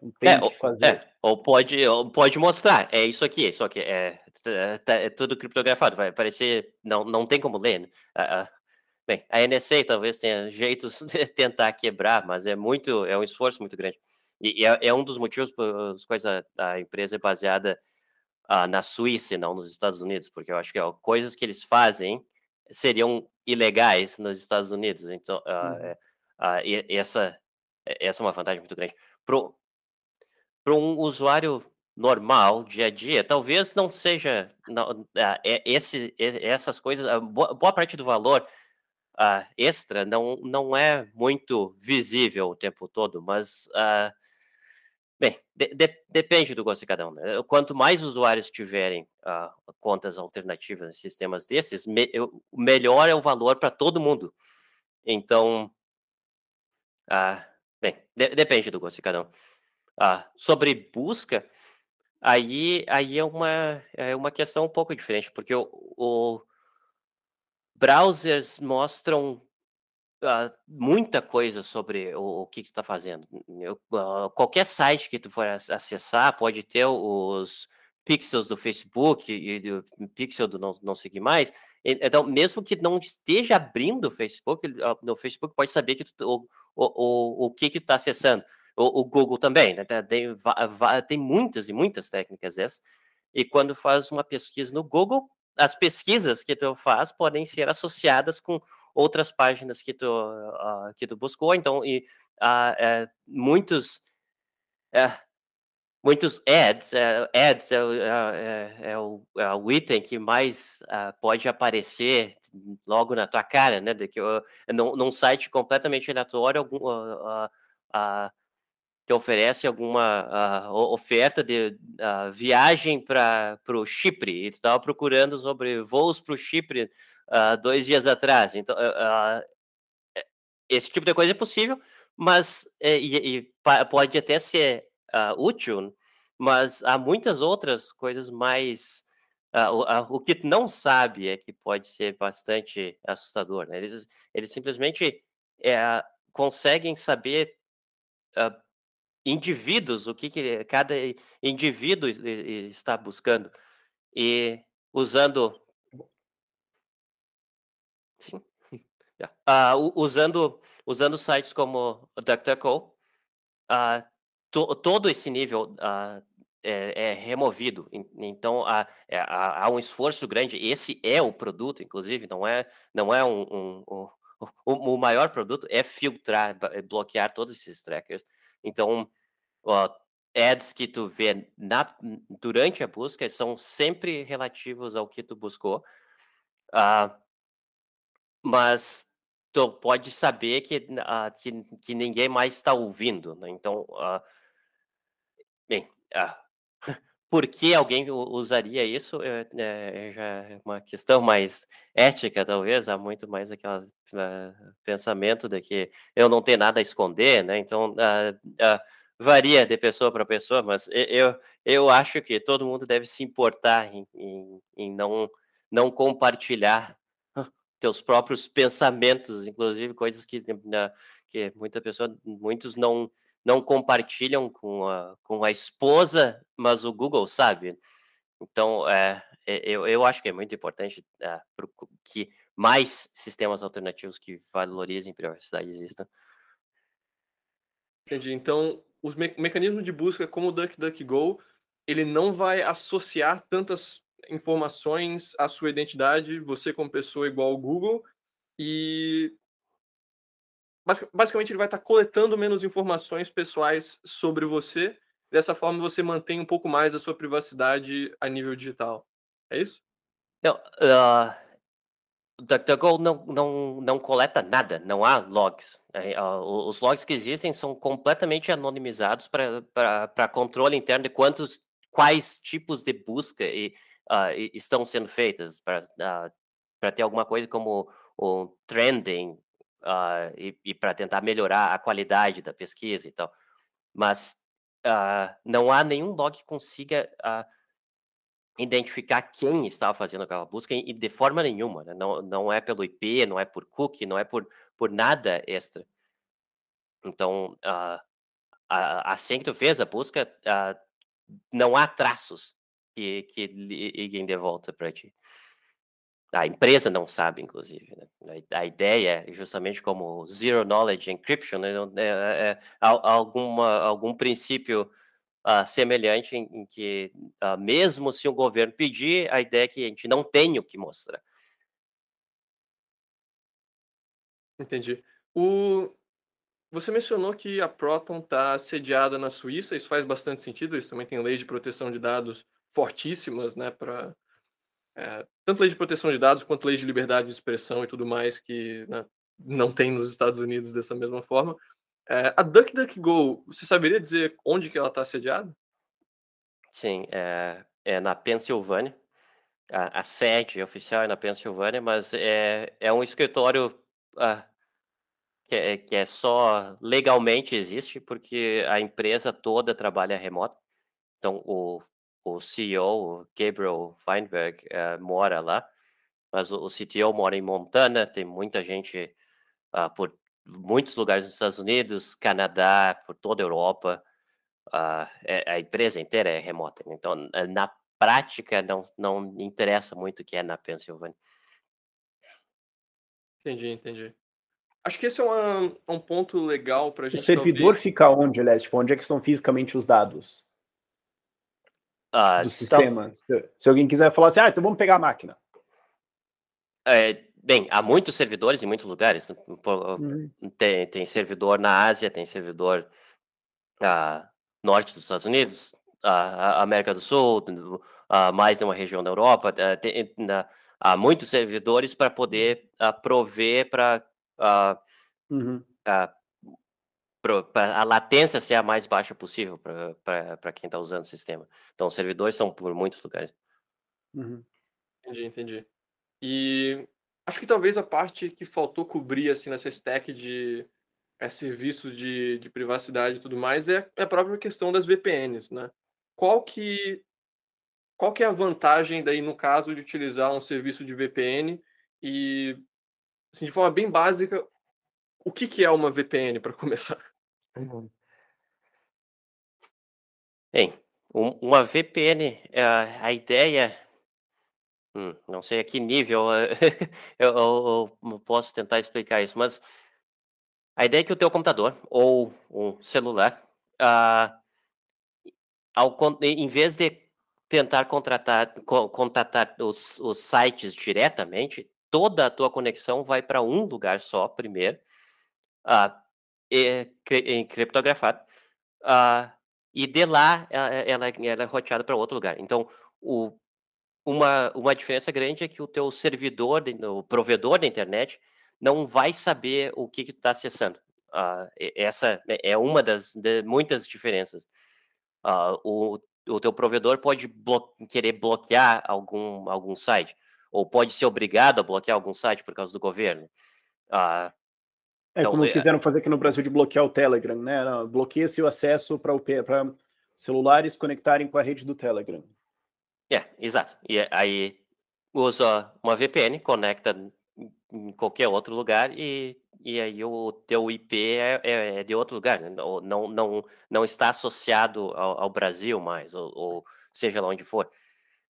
Não tenho é, que fazer. É, ou, pode, ou pode mostrar. É isso aqui, só que é, é, é tudo criptografado. Vai aparecer... Não, não tem como ler, né? Uh, bem, a NSA talvez tenha jeitos (laughs) de tentar quebrar, mas é muito, é um esforço muito grande. E, e é, é, um dos motivos pelos quais a, a empresa é baseada uh, na Suíça e não nos Estados Unidos, porque eu acho que ó, coisas que eles fazem seriam ilegais nos Estados Unidos. Então, uh, uh, essa, essa é uma vantagem muito grande. Para um usuário normal, dia a dia, talvez não seja não, é, esse, essas coisas, boa, boa, parte do valor extra não, não é muito visível o tempo todo, mas Bem, de, de, depende do gosto de cada um. Né? Quanto mais usuários tiverem uh, contas alternativas em sistemas desses, me, eu, melhor é o valor para todo mundo. Então, uh, bem, de, depende do gosto de cada um. Uh, sobre busca, aí, aí é, uma, é uma questão um pouco diferente, porque o, o browsers mostram uh, muita coisa sobre o, o que, tu está fazendo. Eu, uh, qualquer site que tu for acessar pode ter os pixels do Facebook e do pixel do não, não seguir mais. Então, mesmo que não esteja abrindo o Facebook, no Facebook pode saber que tu, o, o, o, o que que tu está acessando. O, o, Google também, né? Tem, tem muitas e muitas técnicas dessas. E quando faz uma pesquisa no Google, as pesquisas que tu faz podem ser associadas com outras páginas que tu, uh, que tu buscou. Então, e, uh, muitos é, muitos ads, uh, ads é, é, é, o, é, o, item que mais pode aparecer logo na tua cara, né? De que, num, num site completamente aleatório, algum, que oferece alguma oferta de viagem para o Chipre, e tu estava procurando sobre voos para o Chipre uh, dois dias atrás. Então, uh, esse tipo de coisa é possível, mas é, e, e pode até ser útil, mas há muitas outras coisas mais. o que não sabe é que pode ser bastante assustador. Né? Eles, eles simplesmente conseguem saber indivíduos, o que, que cada indivíduo está buscando. E usando Sim. (laughs) Yeah. Uh, usando, usando sites como DuckDuckGo, uh, to, todo esse nível uh, é, é, removido. Então, há, é, há, há, um esforço grande. Esse é o produto, inclusive, não é, não é um, um, um (laughs) o, o, maior produto é filtrar, é bloquear todos esses trackers. Então, ads que tu vê na, durante a busca são sempre relativos ao que tu buscou. Uh, mas tu pode saber que, uh, que, que, ninguém mais está ouvindo, né? Então, uh, bem, uh, (laughs) por que alguém usaria isso é, é, já é uma questão mais ética, talvez, há muito mais aquele pensamento de que eu não tenho nada a esconder, né? Então, varia de pessoa para pessoa, mas eu, eu acho que todo mundo deve se importar em, em, em não, não compartilhar teus próprios pensamentos, inclusive coisas que, né, que muita pessoa, muitos não não compartilham com a, com a esposa, mas o Google sabe. Então, é, eu, eu acho que é muito importante é, que mais sistemas alternativos que valorizem privacidade existam. Entendi. Então, os me mecanismos de busca como o DuckDuckGo, ele não vai associar tantas informações, a sua identidade, você como pessoa igual ao Google, e basicamente ele vai estar coletando menos informações pessoais sobre você. Dessa forma, você mantém um pouco mais a sua privacidade a nível digital. É isso? Não, uh, DuckDuckGo não, não, não coleta nada, não há logs. Uh, os logs que existem são completamente anonimizados para controle interno de quantos, quais tipos de busca e estão sendo feitas para uh, para ter alguma coisa como o trending uh, e, e para tentar melhorar a qualidade da pesquisa e tal. Mas não há nenhum log que consiga identificar quem estava fazendo aquela busca e de forma nenhuma. Né? Não, não é pelo IP, não é por cookie, não é por, por nada extra. Então, assim que tu fez a busca, não há traços que, que liguem de volta para ti. a empresa não sabe, inclusive. Né? A, ideia é justamente como Zero Knowledge Encryption, né? é, é, é alguma, algum princípio uh, semelhante em, em que, uh, mesmo se o governo pedir, a ideia é que a gente não tem o que mostrar. Entendi. O... Você mencionou que a Proton está sediada na Suíça, isso faz bastante sentido, eles também têm leis de proteção de dados fortíssimas, né, para é, tanto lei de proteção de dados quanto lei de liberdade de expressão e tudo mais que né, não tem nos Estados Unidos dessa mesma forma. É, a DuckDuckGo, você saberia dizer onde que ela está sediada? Sim, é, é na Pensilvânia. A, a, sede oficial é na Pensilvânia, mas é, é um escritório ah, que, é, que é só legalmente existe porque a empresa toda trabalha remoto. Então, o, o CEO, Gabriel Feinberg, uh, mora lá, mas o, o CTO mora em Montana. Tem muita gente uh, por muitos lugares dos Estados Unidos, Canadá, por toda a Europa. Uh, a empresa inteira é remota. Né? Então, na prática, não, não interessa muito o que é na Pensilvânia. Entendi, entendi. Acho que esse é uma, um ponto legal para a gente. O servidor fica onde, Léo? Tipo, onde é que estão fisicamente os dados? Uh, do sistema? Se, se, alguém quiser falar assim, ah, então vamos pegar a máquina. É, Bem, há muitos servidores em muitos lugares. Uhum. Tem, tem servidor na Ásia, tem servidor uh, norte dos Estados Unidos, uh, América do Sul, uh, mais em uma região da Europa. Uh, tem, há muitos servidores para poder uh, prover para uhum. A latência ser a mais baixa possível para quem está usando o sistema. Então, os servidores são por muitos lugares. Uhum. Entendi, entendi. E Acho que talvez a parte que faltou cobrir, assim, nessa stack de é, serviços de, de privacidade e tudo mais é, é a própria questão das VPNs, né? Qual que, qual que é a vantagem daí, no caso, de utilizar um serviço de VPN e, assim, de forma bem básica, o que, que é uma VPN, para começar? Bem, uma VPN, a ideia Hum, não sei a que nível (laughs) eu, eu, eu posso tentar explicar isso, mas a ideia é que o teu computador ou um celular, ah, ao, em vez de tentar contratar, os, os sites diretamente, toda a tua conexão vai para um lugar só primeiro, ah, e, criptografado, ah, e de lá ela, ela, ela é roteada para outro lugar. Então, o uma, uma diferença grande é que o teu servidor, o provedor da internet, não vai saber o que, que tu está acessando. Uh, essa é, é uma das muitas diferenças. Uh, o, o teu provedor pode blo querer bloquear algum, algum site, ou pode ser obrigado a bloquear algum site por causa do governo. Uh, é então, como é, quiseram fazer aqui no Brasil de bloquear o Telegram, né? Bloqueia-se o acesso para celulares conectarem com a rede do Telegram. É, exato. E aí usa uma VPN, conecta em qualquer outro lugar e, e aí o teu IP é, é, é de outro lugar, né? não, não, não está associado ao, ao Brasil mais, ou, ou, seja lá onde for.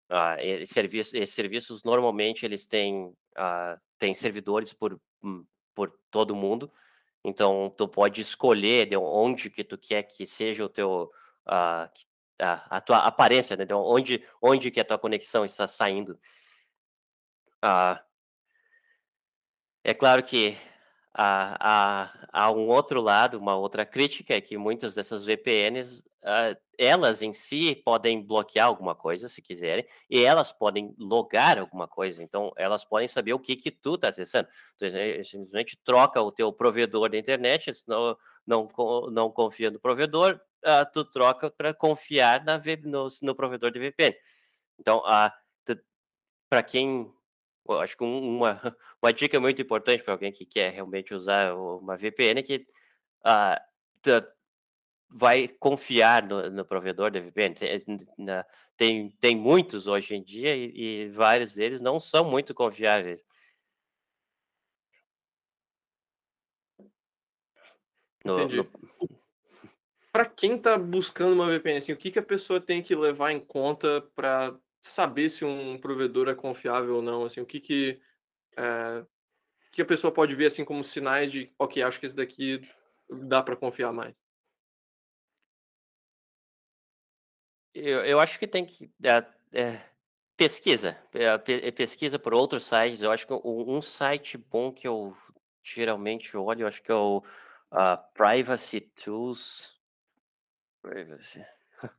Ah, esses, serviços, esses serviços normalmente eles têm, ah, têm servidores por, hum, por todo mundo, então tu pode escolher de onde que tu quer que seja o teu, ah, a, a tua aparência, né? Então, onde, onde que a tua conexão está saindo. Ah, é claro que há, há, há um outro lado, uma outra crítica, é que muitas dessas VPNs, ah, elas em si podem bloquear alguma coisa, se quiserem, e elas podem logar alguma coisa, então elas podem saber o que que tu está acessando. Tu simplesmente troca o teu provedor da internet, não, não, não confia no provedor, uh, tu troca para confiar na, no, no, provedor de VPN. Então, uh, para quem. Acho que uma, (laughs) uma dica muito importante para alguém que quer realmente usar uma VPN é que uh, vai confiar no, no provedor de VPN. Tem, tem, tem muitos hoje em dia e, e vários deles não são muito confiáveis. No, no, para quem está buscando uma VPN, assim, o que, que a pessoa tem que levar em conta para saber se um provedor é confiável ou não? Assim, o que que, é, que a pessoa pode ver assim como sinais de, ok, acho que esse daqui dá para confiar mais? Eu, eu acho que tem que. É, é, pesquisa. É, pesquisa por outros sites. Eu acho que um site bom que eu geralmente olho, eu acho que é o uh, Privacy Tools. Privacy. (laughs)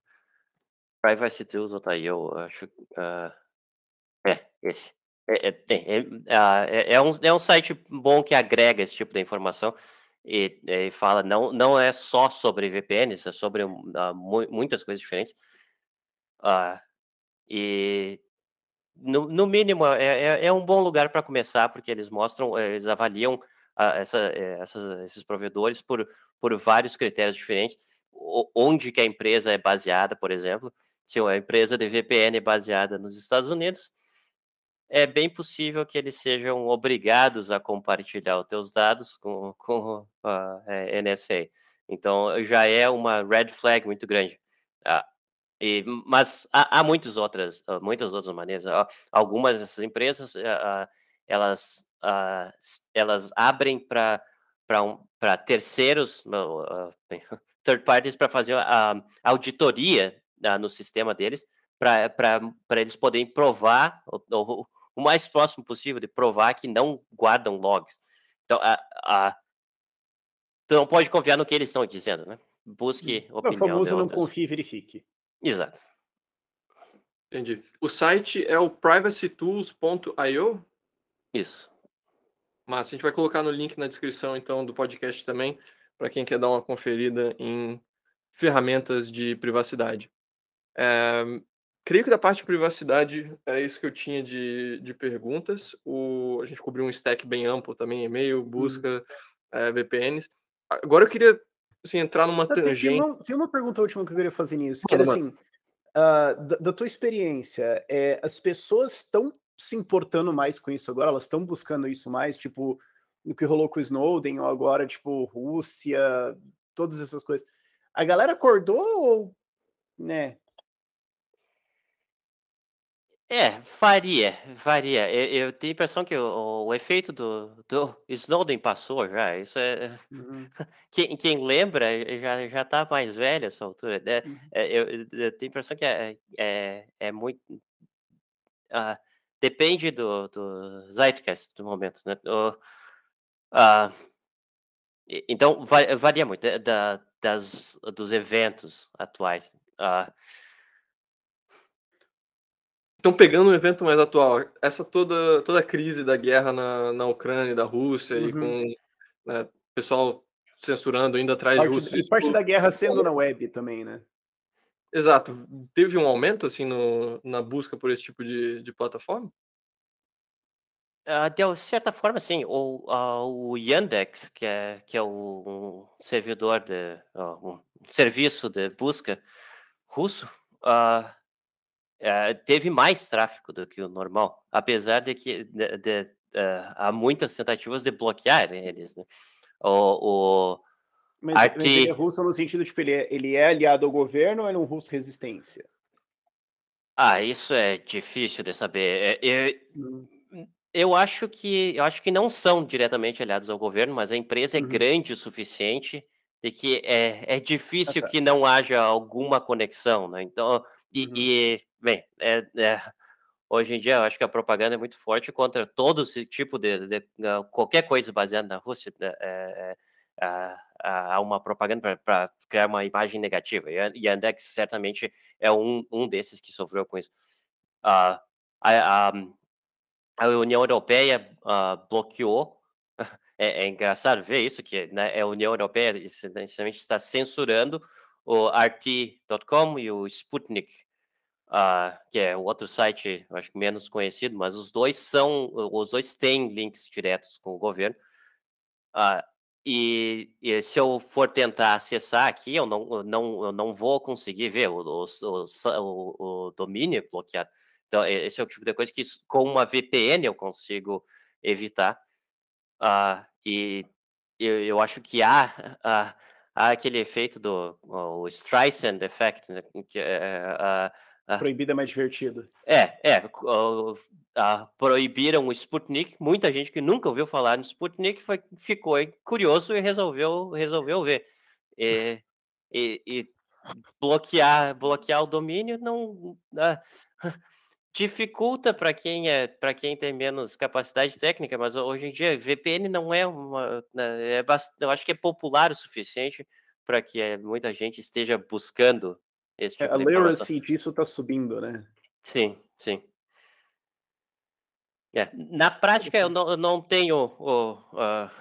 Privacy Tools, tá aí, eu acho. Uh, é, esse. É, é, é, é, é, um, é um site bom que agrega esse tipo de informação e, e fala, não, não é só sobre VPNs, é sobre uh, muitas coisas diferentes. Uh, e no, no mínimo é, é, é, um bom lugar para começar, porque eles mostram, eles avaliam uh, essa, essa, esses provedores por, por vários critérios diferentes, onde que a empresa é baseada, por exemplo, se a empresa de VPN é baseada nos Estados Unidos, é bem possível que eles sejam obrigados a compartilhar os teus dados com, com a é, NSA. Então, já é uma red flag muito grande. Ah, e, mas há, há muitas outras, ah, muitas outras maneiras. Algumas dessas empresas, ah, elas, elas abrem para um, terceiros, (laughs) third parties, para fazer a auditoria no sistema deles, para eles poderem provar, ou, o mais próximo possível de provar que não guardam logs. Então, a, a, tu não pode confiar no que eles estão dizendo, né? Busque hum. opinião. O famoso não confie e verifique. Exato. Entendi. O site é o privacytools.io? Isso. Mas a gente vai colocar no link na descrição então do podcast também, para quem quer dar uma conferida em ferramentas de privacidade. É, Creio que da parte de privacidade é isso que eu tinha de, de perguntas. O, a gente cobriu um stack bem amplo também, e-mail, busca, hum. é, VPNs. Agora eu queria assim, entrar numa tangente. Tem uma, tem uma pergunta última que eu queria fazer nisso, que era assim, uh, da, da, tua experiência, é, as pessoas estão se importando mais com isso agora? Elas estão buscando isso mais, tipo, no que rolou com o Snowden, ou agora, tipo, Rússia, todas essas coisas. A galera acordou ou, né, É, varia, varia. Eu, eu tenho a impressão que o, o efeito do, do Snowden passou já. Isso é. Uhum. (laughs) Quem, quem lembra já, já tá mais velho essa altura. Né? Uhum. É, eu, eu tenho a impressão que é, é, é muito. Uh, depende do, do Zeitgeist do momento. Né? O, uh, então, varia muito da, das, dos eventos atuais. Uh, então, pegando um evento mais atual, essa toda, toda a crise da guerra na, na Ucrânia, da Rússia, uhum. e com né, o pessoal censurando ainda atrás parte, de russos. E parte da guerra sendo na web também, né? Exato. Teve um aumento assim no, na busca por esse tipo de, de plataforma? Uh, de certa forma, sim. O, uh, o Yandex, que é, que é o, um servidor de uh, um serviço de busca russo, uh, é, teve mais tráfego do que o normal, apesar de que de, de, uh, há muitas tentativas de bloquear eles. Né? O, o mas, RT... mas ele é russo no sentido de tipo, ele é, ele é aliado ao governo ou é um russo resistência? Ah, isso é difícil de saber. Eu, é, hum. eu acho que eu acho que não são diretamente aliados ao governo, mas a empresa é uhum. grande o suficiente de que é, é difícil ah, tá. que não haja alguma conexão, né? Então e, uhum. e bem, é, é, hoje em dia eu acho que a propaganda é muito forte contra todo esse tipo de, de, de qualquer coisa baseada na Rússia. Né, é, é, há uma propaganda para criar uma imagem negativa. E a Yandex certamente é um, um desses que sofreu com isso. Uh, a, a, a, União Europeia uh, bloqueou. (laughs) É, é, engraçado ver isso, que né, a União Europeia essencialmente está censurando o RT.com e o Sputnik, uh, que é o outro site, acho que menos conhecido, mas os dois são, os dois têm links diretos com o governo. Uh, e, e, se eu for tentar acessar aqui, eu não, eu não, eu não vou conseguir ver o, o, o, o domínio bloqueado. Então, esse é o tipo de coisa que com uma VPN eu consigo evitar. Uh, e eu, eu acho que há há aquele efeito do o Streisand Effect, né, que, uh, Ah. Proibido é mais divertido. É, é. Uh, proibiram o Sputnik. Muita gente que nunca ouviu falar no Sputnik foi, ficou curioso e resolveu, resolveu ver. E, e, e bloquear, bloquear o domínio não. Uh, (laughs) dificulta para quem é para quem tem menos capacidade técnica, mas hoje em dia VPN não é uma né, é bastante, eu acho que é popular o suficiente para que é, muita gente esteja buscando esse é, tipo é, de A literacy disso está subindo, né? Sim, sim. É, na prática eu não, eu não tenho o, uh,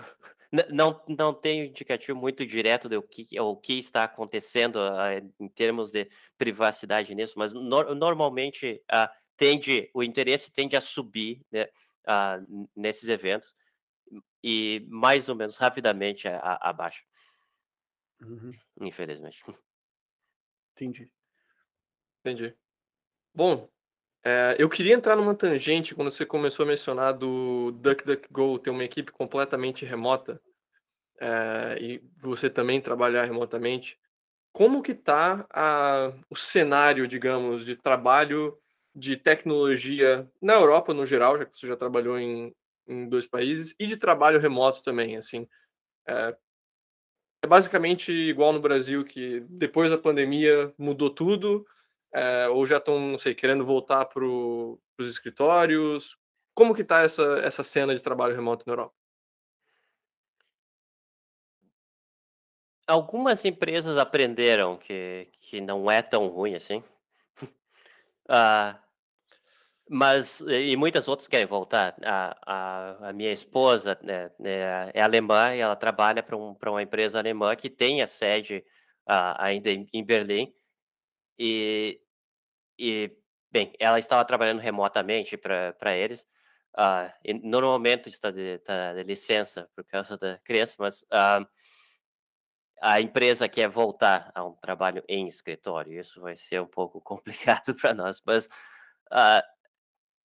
(laughs) não, não tenho indicativo muito direto do que, o que está acontecendo uh, em termos de privacidade nisso, mas no, normalmente uh, tende, o interesse tende a subir né, uh, nesses eventos e mais ou menos rapidamente abaixa. Uhum. Infelizmente. (laughs) Entendi. Entendi. Bom, é, eu queria entrar numa tangente quando você começou a mencionar do DuckDuckGo ter uma equipe completamente remota é, e você também trabalhar remotamente. Como que está o cenário, digamos, de trabalho de tecnologia na Europa no geral, já que você já trabalhou em, em dois países, e de trabalho remoto também, assim. É, é basicamente igual no Brasil, que depois da pandemia mudou tudo, é, ou já estão, não sei, querendo voltar para os escritórios? Como que está essa, essa cena de trabalho remoto na Europa? Algumas empresas aprenderam que, que não é tão ruim assim. Uh, mas, e muitas outras querem voltar. A, a, a minha esposa né, é, é, alemã e ela trabalha para um, uma empresa alemã que tem a sede uh, ainda em, em, Berlim. E, e, bem, ela estava trabalhando remotamente para eles. Uh, e no momento está de, está de licença por causa da criança, mas uh, a empresa quer voltar a um trabalho em escritório. Isso vai ser um pouco (laughs) complicado para nós, mas uh,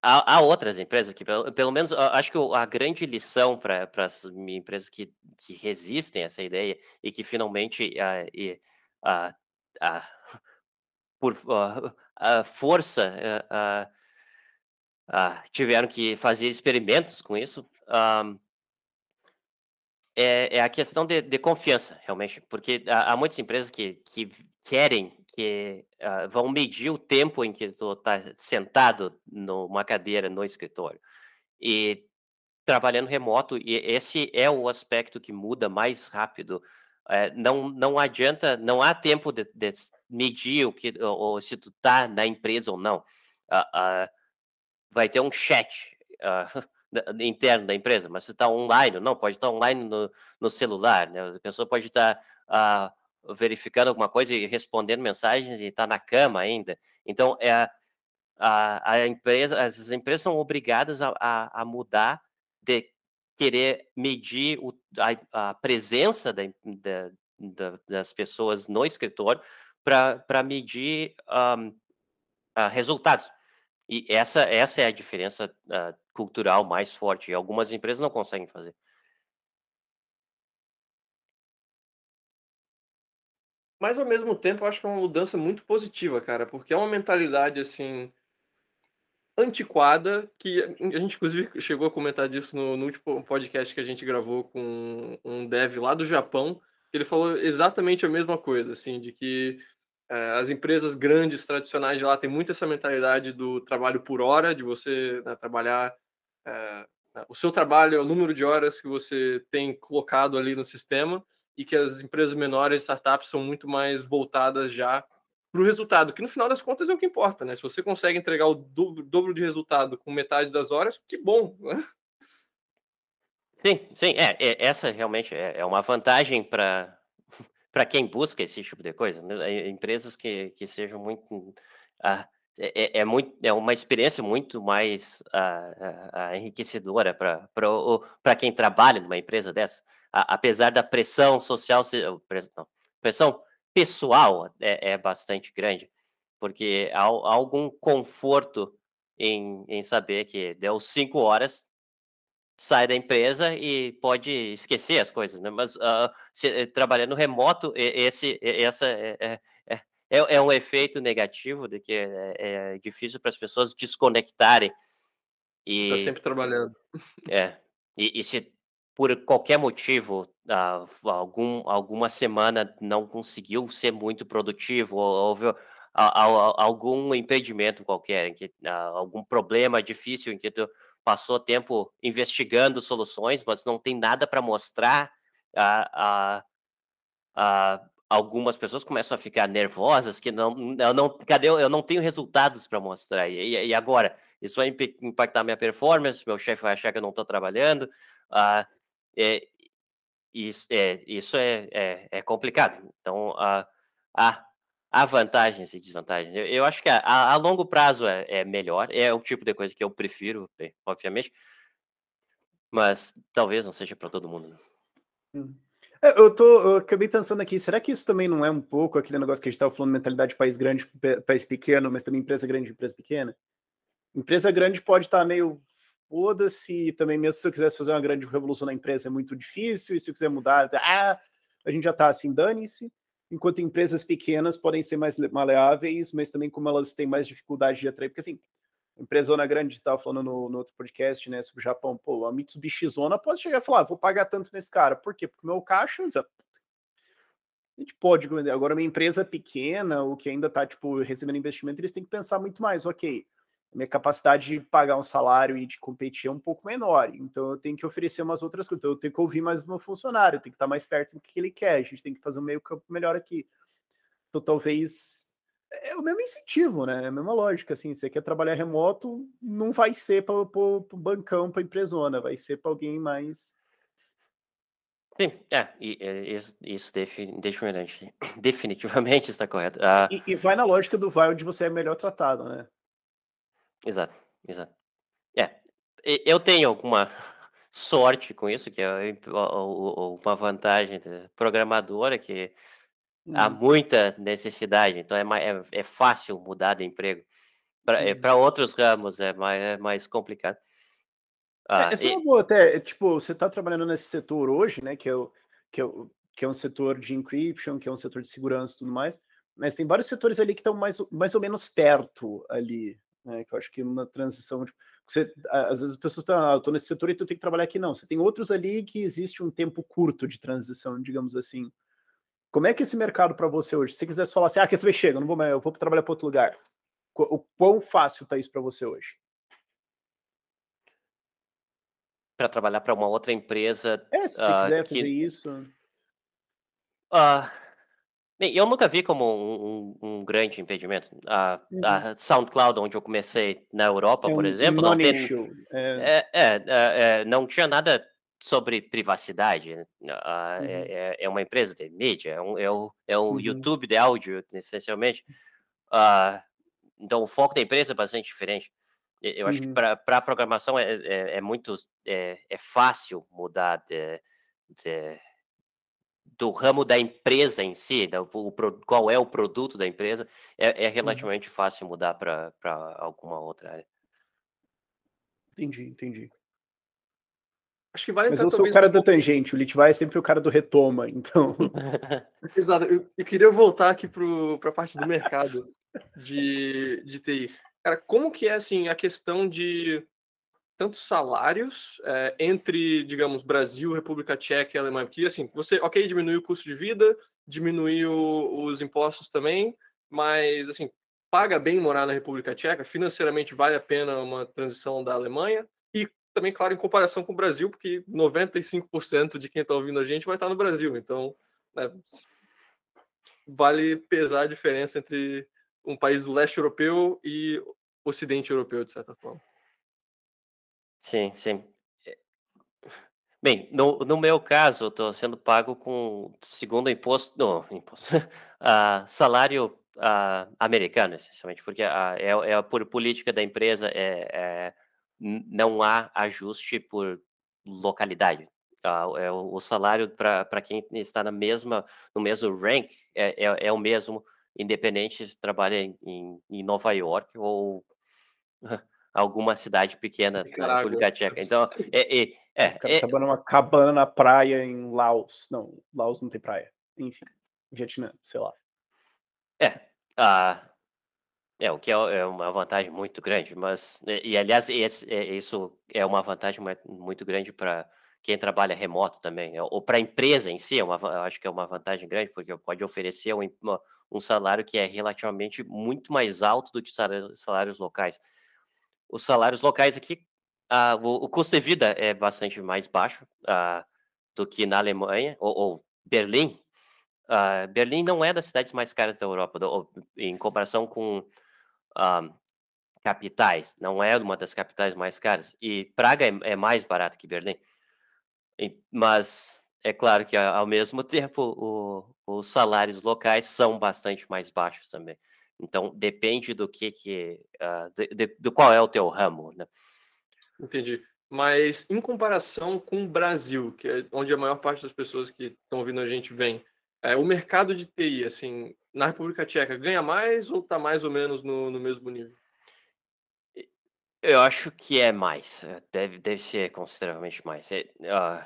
há, há, outras empresas que, pelo, pelo menos, acho que a grande lição para as empresas que, que resistem a essa ideia e que finalmente uh, e, uh, (laughs) por força tiveram que fazer experimentos com isso. É, é a questão de, de confiança, realmente, porque há, há muitas empresas que, que querem, que uh, vão medir o tempo em que tu está sentado numa cadeira no escritório. E trabalhando remoto, e esse é o aspecto que muda mais rápido. É, não, não adianta, não há tempo de, de medir o que, ou, ou se tu está na empresa ou não. Uh, uh, vai ter um chat. (laughs) Interno da empresa, mas se está online, não, pode estar tá online no, no celular, né? A pessoa pode estar tá, uh, verificando alguma coisa e respondendo mensagens e está na cama ainda. Então, é a, a, empresa, as empresas são obrigadas a, a, a mudar de querer medir o, a, a, presença da, da, da, das pessoas no escritório para medir um, uh, ah, resultados. E essa, essa é a diferença uh, cultural mais forte. E algumas empresas não conseguem fazer. Mas ao mesmo tempo, eu acho que é uma mudança muito positiva, cara, porque é uma mentalidade assim antiquada que a gente inclusive chegou a comentar disso no, no último podcast que a gente gravou com um dev lá do Japão. Ele falou exatamente a mesma coisa, assim, de que é, as empresas grandes, tradicionais de lá, têm muito essa mentalidade do trabalho por hora, de você né, trabalhar. É, o seu trabalho é o número de horas que você tem colocado ali no sistema, e que as empresas menores, startups, são muito mais voltadas já para o resultado, que no final das contas é o que importa, né? Se você consegue entregar o dobro, dobro de resultado com metade das horas, que bom! Né? Sim, sim, é, é essa realmente é, é uma vantagem para (laughs) para quem busca esse tipo de coisa, né? empresas que, que sejam muito ah, é, é, é, muito é uma experiência muito mais ah, ah, enriquecedora para quem trabalha numa empresa dessa, apesar da pressão social não, pressão pessoal é, é bastante grande, porque há, há algum conforto em, em saber que deu cinco horas sai da empresa e pode esquecer as coisas, né? Mas uh, se, eh, trabalhando remoto, esse, essa é, é, é, é, é um efeito negativo de que é, é difícil para as pessoas desconectarem. E, tá sempre trabalhando. É. E, e se por qualquer motivo, uh, algum, alguma semana não conseguiu ser muito produtivo, ou houve algum impedimento qualquer, que, uh, algum problema difícil em que tu passou tempo investigando soluções, mas não tem nada para mostrar, uh, algumas pessoas começam a ficar nervosas, que não, eu não, cadê, eu não tenho resultados para mostrar, e, e, agora? Isso vai impactar minha performance, meu chefe vai achar que eu não estou trabalhando, uh, é, isso, é, isso é, é, é complicado. Então, há, há, há vantagens e desvantagens. Eu, eu acho que a, a, longo prazo é, é melhor, é o tipo de coisa que eu prefiro, obviamente, mas talvez não seja para todo mundo. Né? Hum. É, eu, tô, eu acabei pensando aqui, será que isso também não é um pouco aquele negócio que a gente estava falando, mentalidade de país grande, país pequeno, mas também empresa grande, empresa pequena? Empresa grande pode estar meio foda-se, também mesmo se eu quisesse fazer uma grande revolução na empresa é muito difícil, e se eu quiser mudar, ah, a gente já está assim, dane-se. Enquanto empresas pequenas podem ser mais maleáveis, mas também como elas têm mais dificuldade de atrair, porque assim, empresona grande, estava falando no, no, outro podcast, né, sobre o Japão, pô, a Mitsubishi Zona pode chegar e falar, ah, vou pagar tanto nesse cara, por quê? Porque meu caixa, a gente pode, agora uma empresa pequena, o que ainda está, tipo, recebendo investimento, eles têm que pensar muito mais, ok, minha capacidade de pagar um salário e de competir é um pouco menor. Então eu tenho que oferecer umas outras coisas. Então, eu tenho que ouvir mais o meu funcionário, eu tenho que estar mais perto do que ele quer. A gente tem que fazer um meio campo melhor aqui. Então talvez é o mesmo incentivo, né? É a mesma lógica. Assim, você quer trabalhar remoto, não vai ser para o bancão, para a empresona, vai ser para alguém mais. Sim, é, e, isso, isso definitivamente, (coughs) definitivamente está correto. Ah, e, e, vai na lógica do vai onde você é melhor tratado, né? Exato, exato. É, eu tenho alguma (laughs) sorte com isso, que é uma vantagem programadora, que há hum. muita necessidade, então é, é, é fácil mudar de emprego. Para hum. outros ramos é mais, é mais complicado. Ah, é, é só boa até, tipo, você está trabalhando nesse setor hoje, né, que é, o, que, é o, que é um setor de encryption, que é um setor de segurança e tudo mais, mas tem vários setores ali que estão mais, mais ou menos perto ali, né? Que eu acho que uma transição. Tipo, você, às vezes as pessoas pensam, ah, eu estou nesse setor e tu tem que trabalhar aqui. Não, você tem outros ali que existe um tempo curto de transição, digamos assim. Como é que é esse mercado para você hoje? Se você quisesse falar assim, ah, que você chega, não vou mais, eu vou trabalhar para outro lugar. O quão fácil está isso para você hoje? Para trabalhar para uma outra empresa. É, se uh, quiser que... fazer isso. Uh, Bem, eu nunca vi como um, um, um grande impedimento. A, uhum. a, SoundCloud, onde eu comecei na Europa, é por exemplo, não, tem, é. É, é, é, não tinha nada sobre privacidade. Né? Uh, uhum. é, é, uma empresa de mídia, é um, é um, é um uhum. YouTube de áudio, essencialmente. Uh, então, o foco da empresa é bastante diferente. Eu acho que uhum. para programação é, é, muito é, fácil mudar de, de do ramo da empresa em si, da, o, qual é o produto da empresa, é, é uhum. relativamente uhum. fácil mudar para alguma outra área. Entendi, entendi. Acho que vale Mas eu sou o cara um da tangente, o Litvai é sempre o cara do retoma, então. (laughs) Exato. Eu, eu, queria voltar aqui para a parte do mercado de, de TI. Cara, como que é assim a questão de tantos salários é, entre, digamos, Brasil, República Tcheca e Alemanha? Porque, assim, você, ok, diminuiu o custo de vida, diminuiu os impostos também, mas, assim, paga bem morar na República Tcheca, financeiramente vale a pena uma transição da Alemanha, também, claro, em comparação com o Brasil, porque 95% de quem está ouvindo a gente vai estar no Brasil, então, né, vale pesar a diferença entre um país do leste europeu e ocidente europeu, de certa forma. Sim, sim. Eh, bem, no, no meu caso, estou sendo pago com segundo imposto, não, imposto, (laughs) ah, salário ah, americano, essencialmente, porque é, é por política da empresa, é, é, não há ajuste por localidade. Ah, é o, salário para quem está na mesma, no mesmo rank é, é, é o mesmo, independente se trabalha em, em, Nova York ou (laughs) alguma cidade pequena na República Tcheca. Então, (laughs) é, é, é, é, numa cabana na praia em Laos. Não, Laos não tem praia. Enfim, Vietnã, sei lá. É, Ah, é, o que é, é uma vantagem muito grande, mas, e, e aliás, esse, é, isso é uma vantagem muito grande para quem trabalha remoto também, né, ou para a empresa em si, é uma, eu acho que é uma vantagem grande, porque pode oferecer um, um salário que é relativamente muito mais alto do que os salários locais. Os salários locais aqui, ah, o, o, custo de vida é bastante mais baixo ah, do que na Alemanha, ou, ou Berlim. Ah, Berlim não é das cidades mais caras da Europa, do, em comparação com uh, capitais, não é uma das capitais mais caras. E Praga é, é mais barato que Berlim. E, mas é claro que ao mesmo tempo o, os salários locais são bastante mais baixos também. Então depende do que que uh, de, de, do qual é o teu ramo, né? Entendi. Mas em comparação com o Brasil, que é onde a maior parte das pessoas que estão ouvindo a gente vem, é, o mercado de TI, assim, na República Tcheca ganha mais ou está mais ou menos no, no mesmo nível? Eu acho que é mais. É, deve, deve ser consideravelmente mais. É, uh,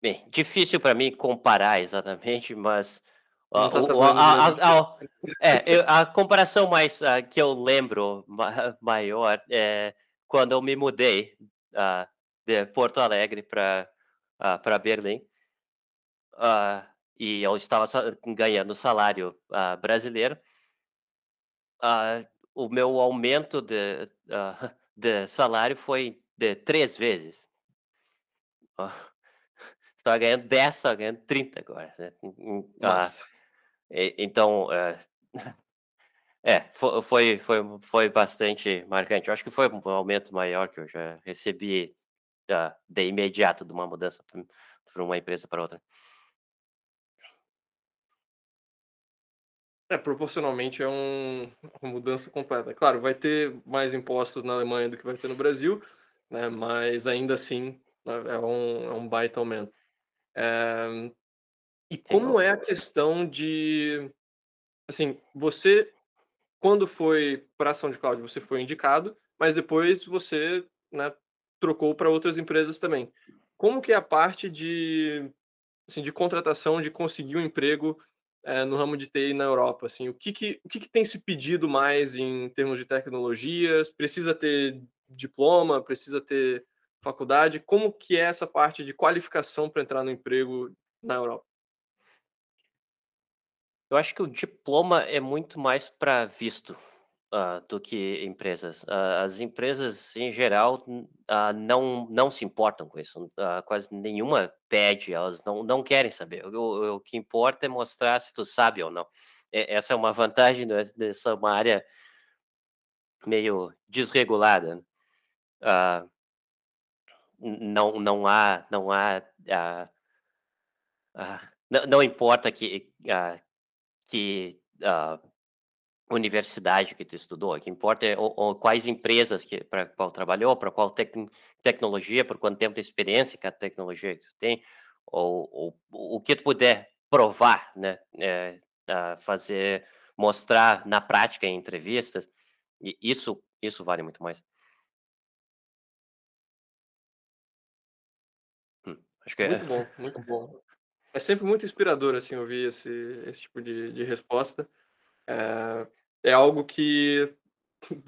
bem, difícil para mim comparar exatamente, mas uh, tá o, a, a, a, é, eu, a, comparação mais uh, que eu lembro ma (laughs) maior é quando eu me mudei de Porto Alegre para para Berlim. Uh, e eu estava ganhando salário uh, brasileiro, uh, o meu aumento de, uh, (laughs) de salário foi de três vezes. Estava (laughs) ganhando 10, estava ganhando 30 agora. Né? então, (laughs) é, foi, foi, foi, foi bastante marcante. Eu acho que foi um aumento maior que eu já recebi de imediato de uma mudança para uma empresa para outra. É, proporcionalmente é um, uma mudança completa. Claro, vai ter mais impostos na Alemanha do que vai ter no Brasil, né? mas ainda assim né, é um, é um baita aumento. É... E como é a questão de. Assim, você, quando foi para a SoundCloud, você foi indicado, mas depois você né, trocou para outras empresas também. Como que é a parte de, assim, de contratação, de conseguir um emprego é, no ramo de TI na Europa? Assim, o que, que, o que, que tem se pedido mais em termos de tecnologias? Precisa ter diploma? Precisa ter faculdade? Como que é essa parte de qualificação para entrar no emprego na Europa? Eu acho que o diploma é muito mais para visto uh, do que empresas. Uh, as empresas, em geral, uh, não, não se importam com isso. quase nenhuma pede, elas não, não querem saber. O, o, que importa é mostrar se tu sabe ou não. Essa é uma vantagem dessa uma área meio desregulada. Né? não, não há, não há, não, não importa que, que universidade que tu estudou, o que importa é o, o, quais empresas que para qual trabalhou, para qual tec, tecnologia, por quanto tempo de experiência que a tecnologia que tu tem, ou, ou o que tu puder provar, né, é, fazer, mostrar na prática em entrevistas, e isso isso vale muito mais. Hum, acho que. Muito bom, muito bom. É sempre muito inspirador assim ouvir esse, esse tipo de, de resposta. É, é algo que,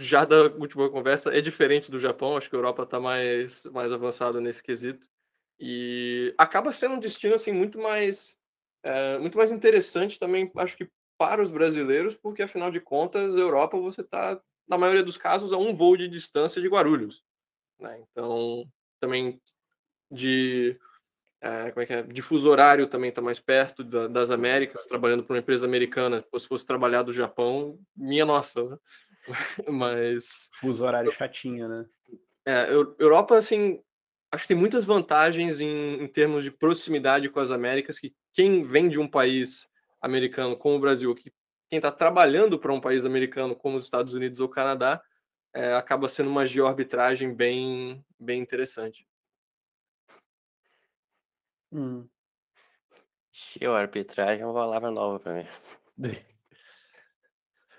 já da última conversa, é diferente do Japão. Acho que a Europa está mais, mais avançada nesse quesito. E acaba sendo um destino assim muito mais, é, muito mais interessante também, acho que para os brasileiros, porque afinal de contas, Europa você está, na maioria dos casos, a um voo de distância de Guarulhos. Né? Então, também de é, como é que é? Difuso horário também está mais perto da, das Américas, trabalhando para uma empresa americana. Se fosse trabalhar do Japão, minha nossa, né? (laughs) Mas. Fuso horário chatinho, né? É, Europa, assim, acho que tem muitas vantagens em, em, termos de proximidade com as Américas, que quem vem de um país americano como o Brasil, que quem está trabalhando para um país americano como os Estados Unidos ou Canadá, é, acaba sendo uma geoarbitragem bem, bem interessante. Hum. arbitragem é uma palavra nova para mim. (laughs)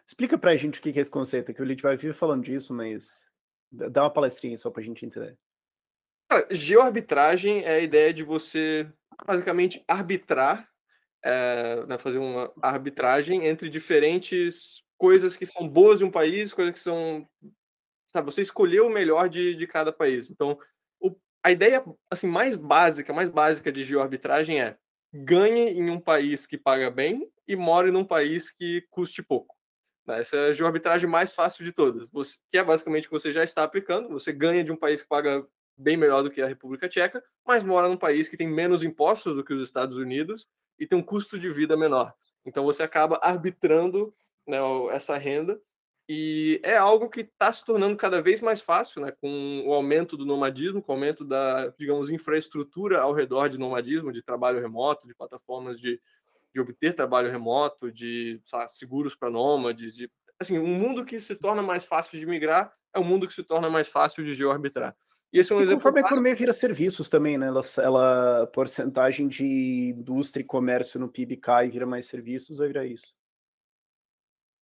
Explica pra gente o que é esse conceito, que o Lit vai vir falando disso, mas dá uma palestrinha só pra gente entender. Cara, geoarbitragem é a ideia de você basicamente arbitrar é, né, fazer uma arbitragem entre diferentes coisas que são boas de um país, coisas que são. Sabe, você escolheu o melhor de, de cada país. Então, a ideia assim mais básica, mais básica de geoarbitragem é ganhe em um país que paga bem e more num país que custe pouco. Né? Essa é a geoarbitragem mais fácil de todas, que é basicamente o que você já está aplicando. Você ganha de um país que paga bem melhor do que a República Tcheca, mas mora num país que tem menos impostos do que os Estados Unidos e tem um custo de vida menor. Então você acaba arbitrando né, essa renda e é algo que está se tornando cada vez mais fácil, né, com o aumento do nomadismo, com o aumento da, digamos, infraestrutura ao redor de nomadismo, de trabalho remoto, de plataformas de, de obter trabalho remoto, de seguros para nômades, de assim, um mundo que se torna mais fácil de migrar é um mundo que se torna mais fácil de geoarbitrar. E esse é um e exemplo. Conforme a economia vira serviços também, né? Ela, ela porcentagem de indústria e comércio no PIB cai e vira mais serviços, vai virar isso.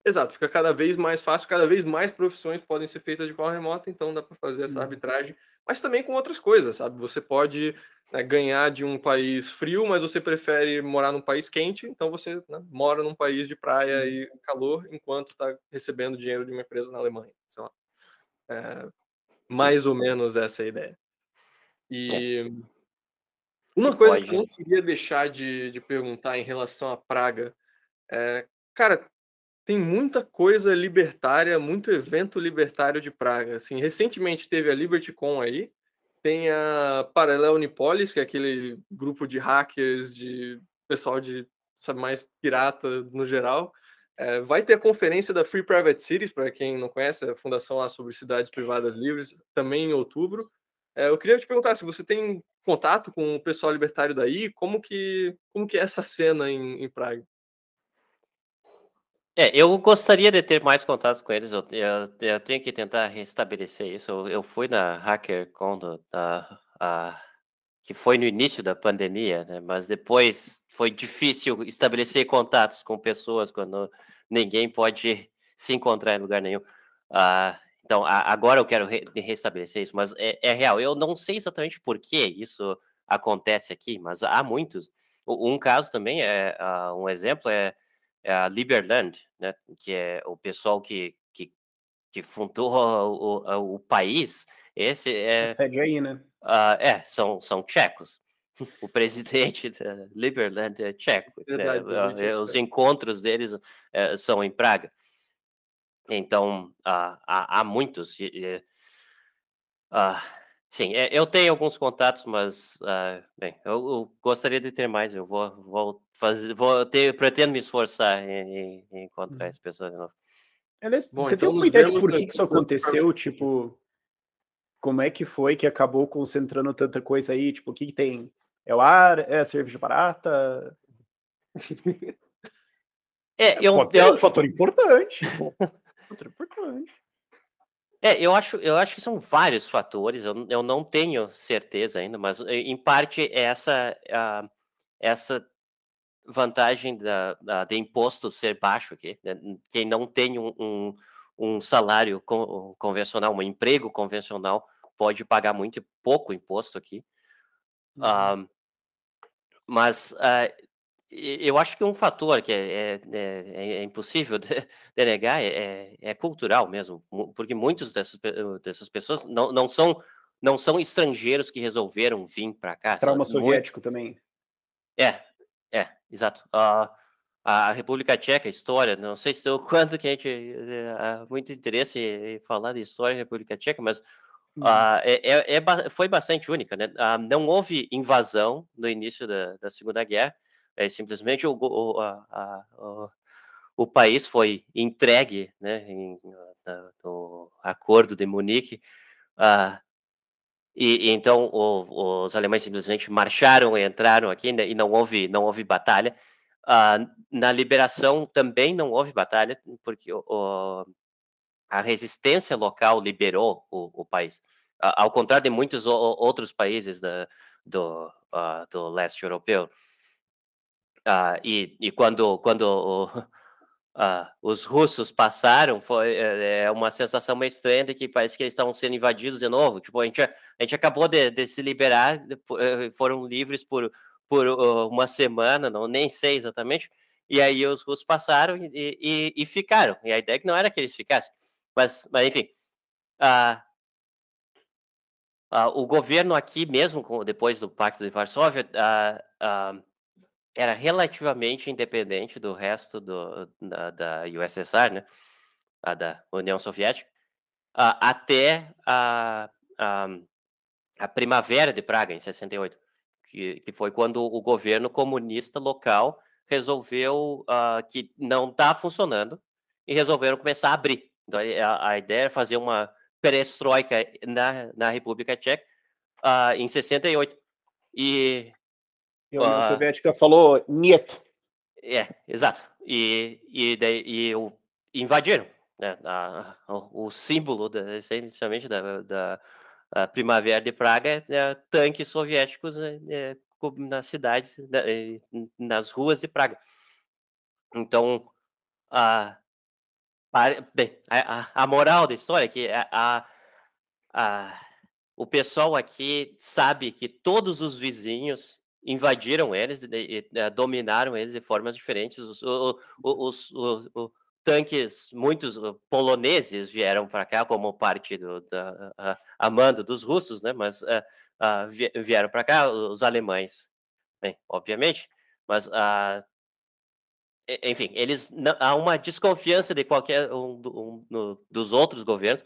Exato, fica cada vez mais fácil, cada vez mais profissões podem ser feitas de forma remota, então dá para fazer essa uhum. arbitragem, mas também com outras coisas, sabe? Você pode né, ganhar de um país frio, mas você prefere morar num país quente, então você né, mora num país de praia uhum. e calor, enquanto está recebendo dinheiro de uma empresa na Alemanha, sei lá. É, mais ou menos essa é a ideia. E é. uma coisa que eu não queria deixar de, de perguntar em relação à Praga é, cara, tem muita coisa libertária, muito evento libertário de Praga. Assim, recentemente teve a LibertyCon aí, tem a Parallel Unipolis, que é aquele grupo de hackers, de pessoal de sabe, mais pirata no geral. É, vai ter a conferência da Free Private Cities, para quem não conhece, a fundação lá sobre cidades privadas livres, também em outubro. É, eu queria te perguntar se você tem contato com o pessoal libertário daí, como que, como que é essa cena em, em Praga? É, eu gostaria de ter mais contatos com eles. Eu, eu, eu tenho que tentar restabelecer isso. Eu, eu fui na HackerCon do, da, a, que foi no início da pandemia, né? mas depois foi difícil estabelecer contatos com pessoas quando ninguém pode se encontrar em lugar nenhum. Uh, então, a, agora eu quero re, restabelecer isso, mas é, é, real. Eu não sei exatamente por que isso acontece aqui, mas há muitos. Um caso também é uh, um exemplo é é a Liberland, né, que é o pessoal que, que, que fundou (laughs) o, o, o país. Esse é. Sede aí, né? Uh, é, são, são tchecos. (laughs) O presidente da Liberland é tcheco. Né, Verdade, né? Os encontros deles uh, são em Praga. Então, uh, há, há muitos. Uh, Sim, é, eu tenho alguns contatos, mas uh, bem, eu, eu, gostaria de ter mais. Eu vou, vou fazer, vou ter, pretendo me esforçar em, em encontrar esse uhum. pessoal de novo. Aliás, Bom, você então tem alguma ideia de por que, que isso aconteceu? Tipo, como é que foi que acabou concentrando tanta coisa aí? Tipo, o que, que tem? É o ar? É a cerveja barata? (laughs) É, eu, Pode ser eu... um fator importante. um (laughs) fator importante. É, eu acho, eu acho que são vários fatores, eu, eu não tenho certeza ainda, mas eh, em parte é essa, a, essa vantagem da, da, de imposto ser baixo aqui. Né? Quem não tem um, um, um salário convencional, um emprego convencional, pode pagar muito pouco imposto aqui. Uhum. Uh, mas uh, eu acho que um fator que é, é, é, é impossível (laughs) de, de é, é, é cultural mesmo, porque muitas dessas, dessas pessoas não, não, são, não são estrangeiros que resolveram vir para cá. Trauma soviético muito... também. É, é, exato. Uh, a República Tcheca, história, não sei se o (laughs) quanto que a gente uh, muito interesse em falar de história da República Tcheca, mas uh, é, é, foi bastante única, né? não houve invasão no início da, da Segunda Guerra, é, simplesmente o, o, a, a, o, o, país foi entregue né, em, no Acordo de Munique. Uh, e, e, então o, os alemães simplesmente marcharam e entraram aqui né, e não houve não houve batalha. Uh, na liberação também não houve batalha porque o, a resistência local liberou o, o país. Uh, ao contrário de muitos outros países da, do, uh, do leste europeu, Uh, e, e quando, quando uh, (laughs) os russos passaram, foi é, é, uma sensação meio estranha de que parece que eles estavam sendo invadidos de novo. Tipo, a gente, a gente acabou de, de se liberar, eh, foram livres por, por uma semana, não nem sei exatamente, e aí os russos passaram e, e, e, ficaram. E a ideia é que não era que eles ficassem. Mas, mas enfim, uh, uh, o governo aqui mesmo, depois do Pacto de Varsóvia, uh, era relativamente independente do resto do, da, da USSR, né? da União Soviética, até a, a, a Primavera de Praga, em 68, que, que foi quando o governo comunista local resolveu uh, que não está funcionando e resolveram começar a abrir. Então, a, a ideia é fazer uma perestroika na, na República Tcheca uh, em 68. E, e a União uh, Soviética falou niet. É, exato. E, e, daí, e o, invadiram. Né, a, o, o, símbolo, da, essencialmente, da, da Primavera de Praga é, é tanques soviéticos é, é, nas cidades, eh, nas ruas de Praga. Então, a, bem, a, a moral da história é que a, a, o pessoal aqui sabe que todos os vizinhos invadiram eles, e, e, dominaram eles de formas diferentes. Os, os, os, os tanques, muitos poloneses vieram para cá como parte do da, a, a mando dos russos, né? Mas uh, uh, vieram para cá os alemães, bem, obviamente, mas uh, enfim, eles há uma desconfiança de qualquer um, um dos outros governos,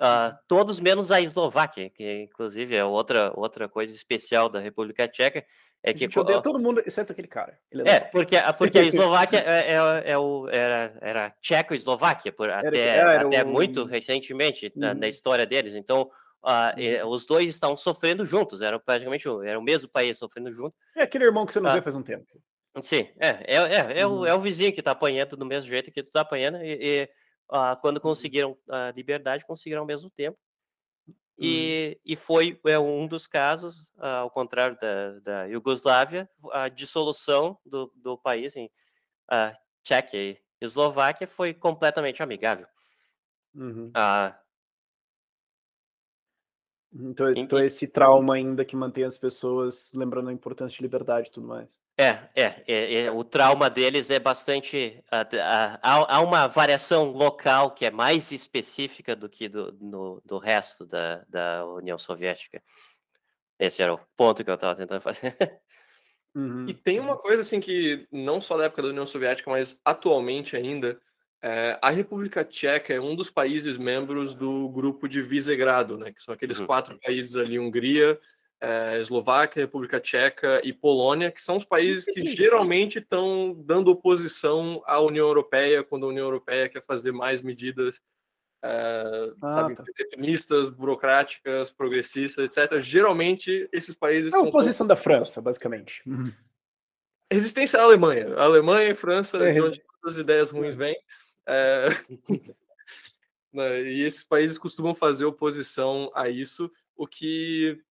uh, todos menos a Eslováquia, que inclusive é outra outra coisa especial da República Tcheca, é que a odeia todo mundo exceto aquele cara. É, é porque porque a (laughs) Eslováquia é, é, é, o era, era Tcheco-Eslováquia por até era, até o... muito recentemente uhum. na, na, uhum. história deles, então Uh, os dois estão sofrendo juntos, eram praticamente era o mesmo país sofrendo junto. É aquele irmão que você não uh, vê faz um tempo. Sim, é, é, é, é, o, é o vizinho que está apanhando do mesmo jeito que tu está apanhando, e, e uh, quando uhum. conseguiram a liberdade, conseguiram ao mesmo tempo. E, uhum. e foi é, um dos casos, ao contrário da, da Iugoslávia, a dissolução do, do país em uh, Tchequia e Eslováquia foi completamente amigável. Uhum. Uh, então, então esse trauma ainda que mantém as pessoas lembrando a importância de liberdade e tudo mais. É, é, é, é o trauma deles é bastante. Há, há uma variação local que é mais específica do que do, no, do resto da, da União Soviética. Esse era o ponto que eu estava tentando fazer. Uhum. E tem uma coisa assim que não só da época da União Soviética, mas atualmente ainda, é, a República Tcheca é um dos países membros do grupo de Visegrado, né? Que são aqueles uhum. quatro países ali: Hungria, é, Eslováquia, República Tcheca e Polônia, que são os países que geralmente estão dando oposição à União Europeia quando a União Europeia quer fazer mais medidas, é, ah, sabe, tá. burocráticas, progressistas, etc. Geralmente esses países. É a oposição da França, basicamente. Uhum. Resistência à Alemanha. A Alemanha e França, é, de onde todas as ideias ruins vêm. (laughs) É... E esses países costumam fazer oposição a isso, o que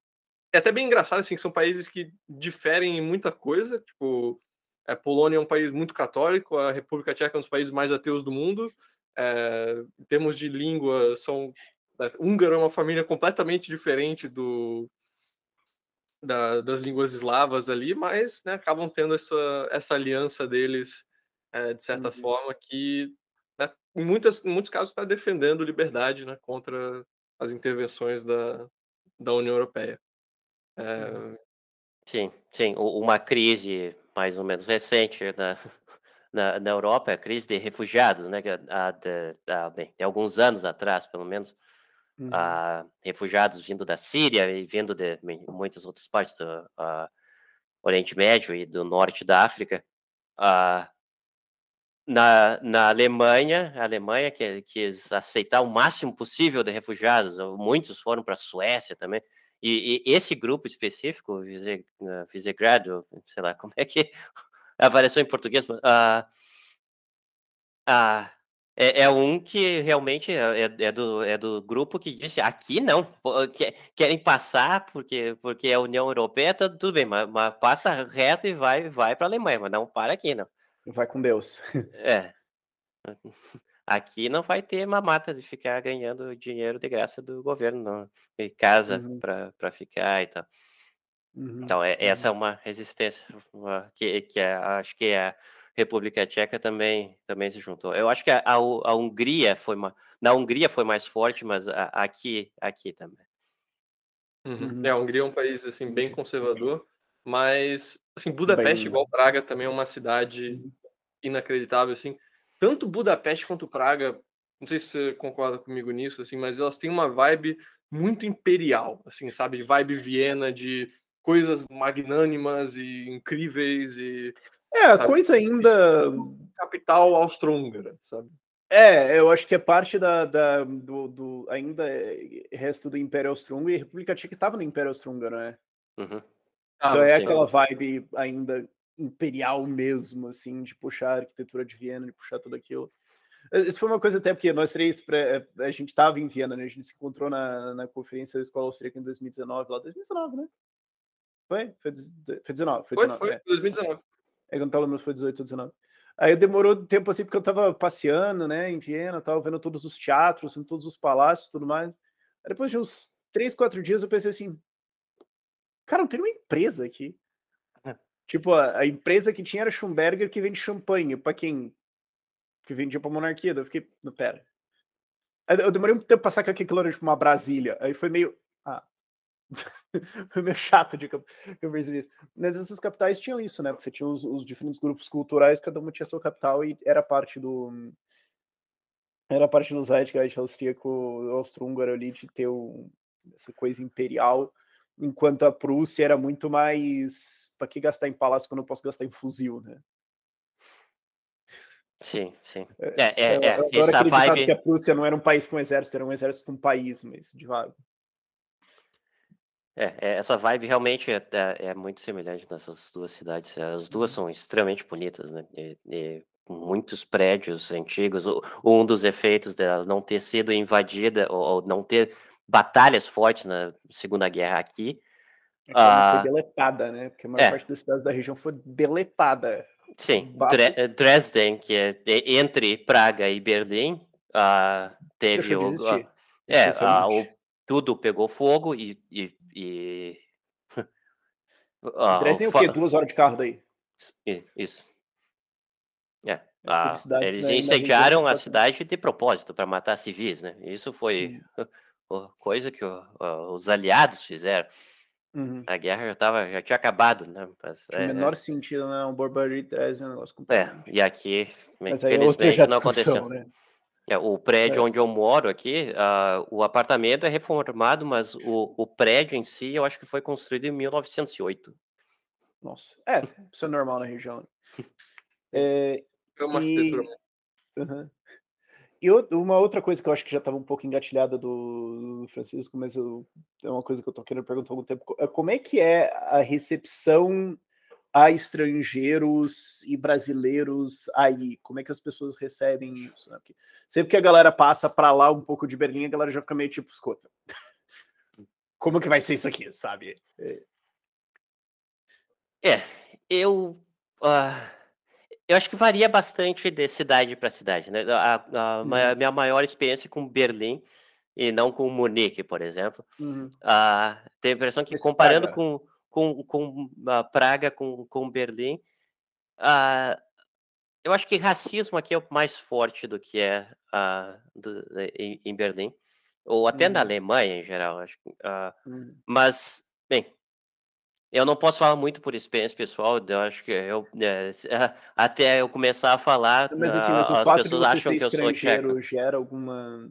é até bem engraçado, assim, que são países que diferem em muita coisa, tipo, a Polônia é um país muito católico, a República Tcheca é um dos países mais ateus do mundo, é, em termos de língua, são... Né, húngaro é uma família completamente diferente do, da, das línguas eslavas ali, mas né, acabam tendo essa, essa aliança deles, é, de certa uhum. forma, que né, em, muitas, em muitos casos está defendendo liberdade né, contra as intervenções da, da União Europeia. É... Sim, sim, uma crise mais ou menos recente na, (laughs) na, na Europa, é a crise de refugiados, né, que de, há bem, de alguns anos atrás, pelo menos, uhum. refugiados vindo da Síria e vindo de bem, muitas outras partes do Oriente Médio e do Norte da África, na, na Alemanha, a Alemanha que quis aceitar o máximo possível de refugiados, muitos foram para a Suécia também, e, e, esse grupo específico, Visegrado, sei lá como é que (laughs) é a variação em português, uh, uh, é, é, um que realmente é, é, é, do, é do grupo que disse aqui não, querem passar porque, porque a União Europeia tá tudo bem, mas, mas passa reto e vai, vai para a Alemanha, mas não para aqui não. Vai com Deus. É. (laughs) Aqui não vai ter mamata de ficar ganhando dinheiro de graça do governo, não. E casa uhum. para ficar e tal. Uhum. Então, é, essa é uhum. uma resistência uma, que, que é, acho que a República Tcheca também, também se juntou. Eu acho que a, a, a Hungria foi uma, na Hungria foi mais forte, mas a, aqui, aqui também. Uhum. uhum. É, a Hungria é um país assim bem conservador, mas assim Budapeste, bem... igual Praga, também é uma cidade uhum. inacreditável assim. Tanto Budapeste quanto Praga, não sei se você concorda comigo nisso, assim, mas elas têm uma vibe muito imperial, assim, sabe? Vibe Viena, de coisas magnânimas e incríveis e. É, a sabe? coisa ainda. Capital austro-húngara, sabe? É, eu acho que é parte da, da do, do, ainda é, resto do Império Austro-Húngaro e a República Tcheca estava no Império Austro-Húngaro, né? Uhum. Ah, então é aquela vibe ainda imperial mesmo, assim, de puxar a arquitetura de Viena, de puxar tudo aquilo. Isso foi uma coisa até porque nós três, é, a gente estava em Viena, né? A gente se encontrou na, na conferência da Escola Austríaca em 2019, lá 2019, né? Foi? Foi, foi 19. Foi, 19, foi, é. 2019. É, quando tava, foi 18 ou 19. Aí demorou tempo assim, porque eu tava passeando, né, em Viena, tava vendo todos os teatros, vendo todos os palácios e tudo mais. Aí depois de uns três, quatro dias eu pensei assim, cara, não tem uma empresa aqui. Tipo, a, a, empresa que tinha era Schumberger, que vende champanhe, para quem que vendia pra monarquia. Daí eu fiquei, não, pera. Eu demorei um tempo pra passar que aquilo era tipo uma Brasília. Aí foi meio, ah, (laughs) foi meio chato de que eu, percebi isso. Mas essas capitais tinham isso, né? Porque você tinha os, os, diferentes grupos culturais, cada uma tinha sua capital e era parte do. Era parte do Zeitgeist austríaco, austro-húngaro ali, de ter um, essa coisa imperial, enquanto a Prússia era muito mais. Para que gastar em palácio quando eu posso gastar em fuzil, né? Sim, sim. É, é, é. é. Essa vibe. que a Prússia não era um país com exército, era um exército com um país, mas de vago. É, é, essa vibe realmente é, é, é muito semelhante nessas duas cidades. As duas são extremamente bonitas, né? E, e muitos prédios antigos. Um dos efeitos dela não ter sido invadida ou, ou não ter batalhas fortes na Segunda Guerra aqui. É ah, foi deletada, né? Porque a maior é. parte das cidades da região foi deletada. Sim, Dresden, que é entre Praga e Berlim, uh, teve o, uh, é, uh, o, tudo pegou fogo e, e e. (laughs) ah, Dresden é o quê? Duas horas de carro daí? Isso. É. Ah, eles né, incendiaram a cidade de propósito para matar civis, né? Isso foi (laughs) coisa que os aliados fizeram. Uhum. A guerra já, tava, já tinha acabado, né? Mas, é, menor é... sentido, né? Um Burberry é um negócio É, e aqui, Mas infelizmente, é não aconteceu. Né? É, o prédio é. onde eu moro aqui, uh, o apartamento é reformado, mas o, o prédio em si eu acho que foi construído em 1908. Nossa, é, isso é normal na região. (laughs) É, é uma e... Uhum. E uma outra coisa que eu acho que já estava um pouco engatilhada do, Francisco, mas eu, é uma coisa que eu estou querendo perguntar há algum tempo. É como é que é a recepção a estrangeiros e brasileiros aí? Como é que as pessoas recebem isso? Né? sempre que a galera passa para lá um pouco de Berlim, a galera já fica meio tipo, escuta. Como que vai ser isso aqui, sabe? É, é eu. Uh, eu acho que varia bastante de cidade para cidade, né? A, a, uhum. a, minha maior experiência com Berlim e não com Munique, por exemplo. Uhum. Uh, tenho a impressão que comparando com com, com a Praga, com, com Berlim. Uh, eu acho que racismo aqui é mais forte do que é uh, do, em, em, Berlim, ou até na uhum. Alemanha em geral. Acho, uh, Mas, bem, eu não posso falar muito por experiência pessoal, eu acho que eu, é, (laughs) até eu começar a falar, mas, assim, mas as pessoas acham que eu sou tcheco. gera alguma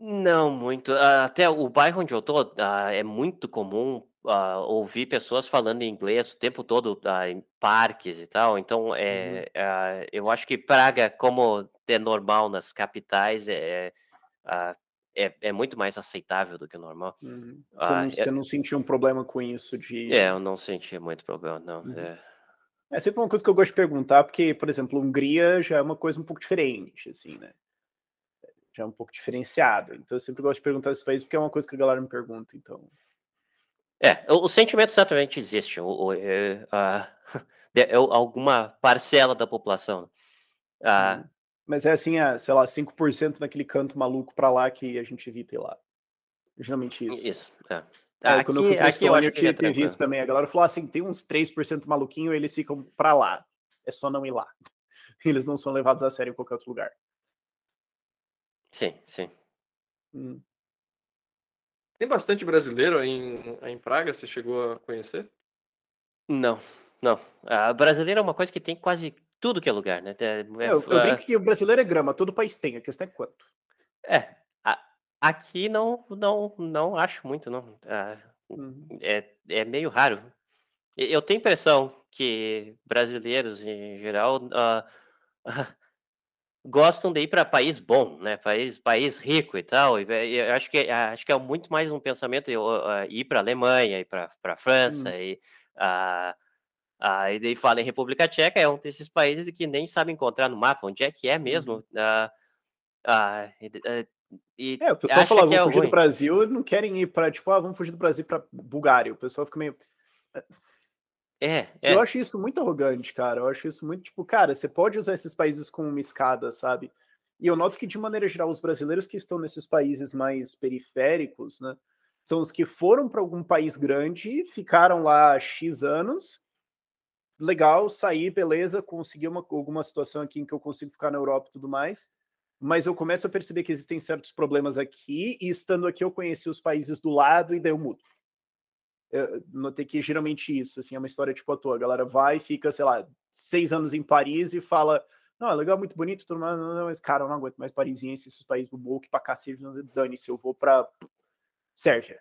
não muito. Até o bairro onde eu tô, ah, é muito comum, ah, ouvir pessoas falando inglês o tempo todo, ah, em parques e tal. Então, Uhum. é, ah, eu acho que Praga, como é normal nas capitais, é, ah, é, é muito mais aceitável do que o normal. Uhum. Você Ah, não, você não sentiu um problema com isso é, eu não senti muito problema, não. Uhum. É, É sempre uma coisa que eu gosto de perguntar, porque, por exemplo, Hungria já é uma coisa um pouco diferente, assim, né? já é um pouco diferenciado. Então eu sempre gosto de perguntar esse país porque é uma coisa que a galera me pergunta, então. É, o, o sentimento certamente existe. O, o, (laughs) é, é, alguma parcela da população. Ah, Mas é assim, é, sei lá, 5% naquele canto maluco para lá que a gente evita ir lá. Geralmente isso. Isso, é. É, quando eu fui pra Estônia, eu tinha visto também. A galera falou assim: tem uns 3% maluquinho, eles ficam pra lá. É só não ir lá. (laughs) Eles não são levados a sério em qualquer outro lugar. Sim, sim. Hum. Tem bastante brasileiro em, em Praga, você chegou a conhecer? Não, não. A brasileira é uma coisa que tem quase tudo que é lugar, né? É, é, eu, eu brinco que o brasileiro é grama, todo país tem, a questão é quanto. É, a, aqui não, não, não acho muito, não. Uhum. É, é meio raro. Eu tenho impressão que brasileiros, em geral, uh, (laughs) gostam de ir para país bom, né? País, país rico e tal. E, eu acho que acho que é muito mais um pensamento uh, ir para Alemanha, ir para para França hum. e uh, uh, e daí fala em República Tcheca é um desses países que nem sabe encontrar no mapa onde é que é mesmo. Hum. E, é, o pessoal fala, vamos é fugir ruim. do Brasil, não querem ir para tipo, ah, vamos fugir do Brasil para Bulgária. O pessoal fica meio é, é. Eu acho isso muito arrogante, cara. Eu acho isso muito tipo, cara, você pode usar esses países como uma escada, sabe? E eu noto que, de maneira geral, os brasileiros que estão nesses países mais periféricos, né, são os que foram para algum país grande, ficaram lá X anos, legal, saí, beleza, consegui uma, alguma situação aqui em que eu consigo ficar na Europa e tudo mais, mas eu começo a perceber que existem certos problemas aqui, e estando aqui eu conheci os países do lado e daí eu mudo eu notei que geralmente isso, assim, é uma história tipo a tua. A galera vai, fica, sei lá, seis anos em Paris e fala, não, é legal, muito bonito, tudo mais, mas, cara, eu não aguento mais parisiense, esses países do que pra cacete, dane-se, eu vou pra Sérvia.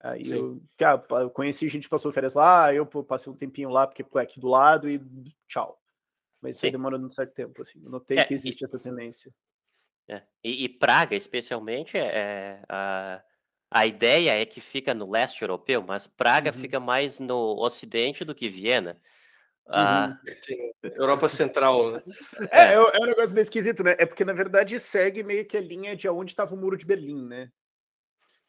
Aí eu, cara, eu conheci gente que passou férias lá, eu passei um tempinho lá, porque é aqui do lado e tchau. Mas isso demora um certo tempo, assim. Eu notei é, que existe e, essa tendência. É. E, e, Praga, especialmente, é, a, a ideia é que fica no leste europeu, mas Praga uhum. fica mais no ocidente do que Viena. Ah, uhum. Sim, Europa Central, né? É, é, é, um negócio meio esquisito, né? É porque, na verdade, segue meio que a linha de onde estava o Muro de Berlim, né?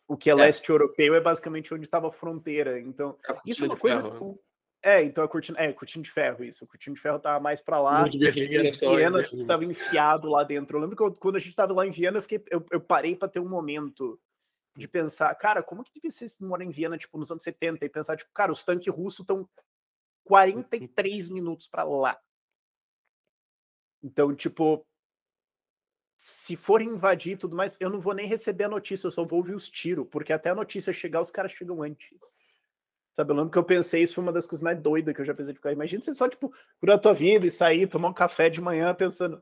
O que é, é. leste europeu é basicamente onde estava a fronteira. Então, é isso é uma coisa. Ferro, né? É, então a cortina, é, cortina de ferro, isso. A cortina de ferro tava mais para lá. Só Viena estava enfiado lá dentro. Eu lembro que eu, quando a gente estava lá em Viena, eu, fiquei, eu, eu parei para ter um momento de pensar, cara, como que devia ser se morar em Viena, tipo, nos anos 70 e pensar, tipo, cara, os tanques russos estão 43 minutos para lá. Então, tipo, se for invadir e tudo mais, eu não vou nem receber a notícia, eu só vou ouvir os tiros, porque até a notícia chegar, os caras chegam antes. Sabe, eu lembro que eu pensei, isso foi uma das coisas mais doidas que eu já pensei de ficar. Imagina você só, tipo, curar a tua vida e sair, tomar um café de manhã pensando.